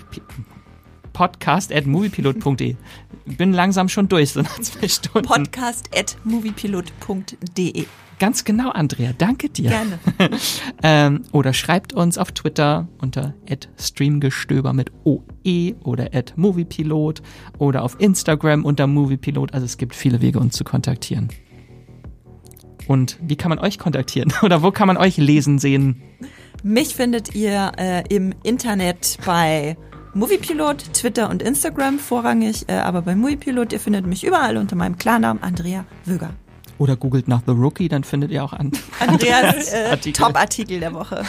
podcast at moviepilot.de. Bin langsam schon durch, so nach zwei Stunden. Podcast at moviepilot.de. Ganz genau, Andrea. Danke dir. Gerne. ähm, oder schreibt uns auf Twitter unter streamgestöber mit OE oder moviepilot oder auf Instagram unter moviepilot. Also es gibt viele Wege, uns zu kontaktieren. Und wie kann man euch kontaktieren? Oder wo kann man euch lesen, sehen? Mich findet ihr äh, im Internet bei Moviepilot, Twitter und Instagram vorrangig, äh, aber bei Moviepilot, ihr findet mich überall unter meinem Klarnamen Andrea Wöger. Oder googelt nach The Rookie, dann findet ihr auch an Andreas äh, Top-Artikel der Woche.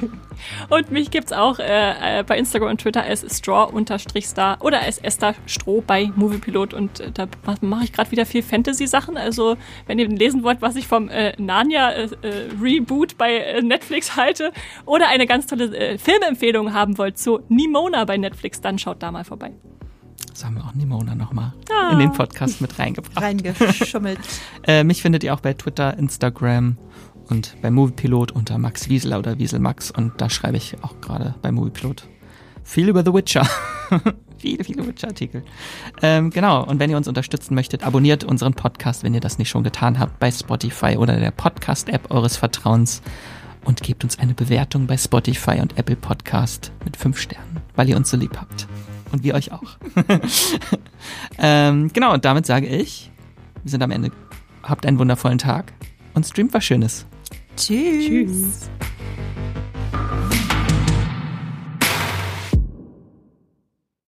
und mich gibt's auch äh, äh, bei Instagram und Twitter als Straw-Star oder als Esther Stroh bei Moviepilot. Und äh, da mache ich gerade wieder viel Fantasy-Sachen. Also wenn ihr lesen wollt, was ich vom äh, Narnia-Reboot äh, bei Netflix halte oder eine ganz tolle Filmempfehlung haben wollt zu Nimona bei Netflix, dann schaut da mal vorbei. Das haben wir auch Nimona nochmal ah. in den Podcast mit reingebracht. Reingeschummelt. äh, mich findet ihr auch bei Twitter, Instagram und bei Moviepilot unter Max Wieseler oder Wieselmax. Und da schreibe ich auch gerade bei Moviepilot viel über The Witcher. viele, viele Witcher-Artikel. Ähm, genau, und wenn ihr uns unterstützen möchtet, abonniert unseren Podcast, wenn ihr das nicht schon getan habt, bei Spotify oder der Podcast-App eures Vertrauens und gebt uns eine Bewertung bei Spotify und Apple Podcast mit fünf Sternen, weil ihr uns so lieb habt. Und wir euch auch. ähm, genau, und damit sage ich, wir sind am Ende. Habt einen wundervollen Tag und streamt was Schönes. Tschüss. Tschüss.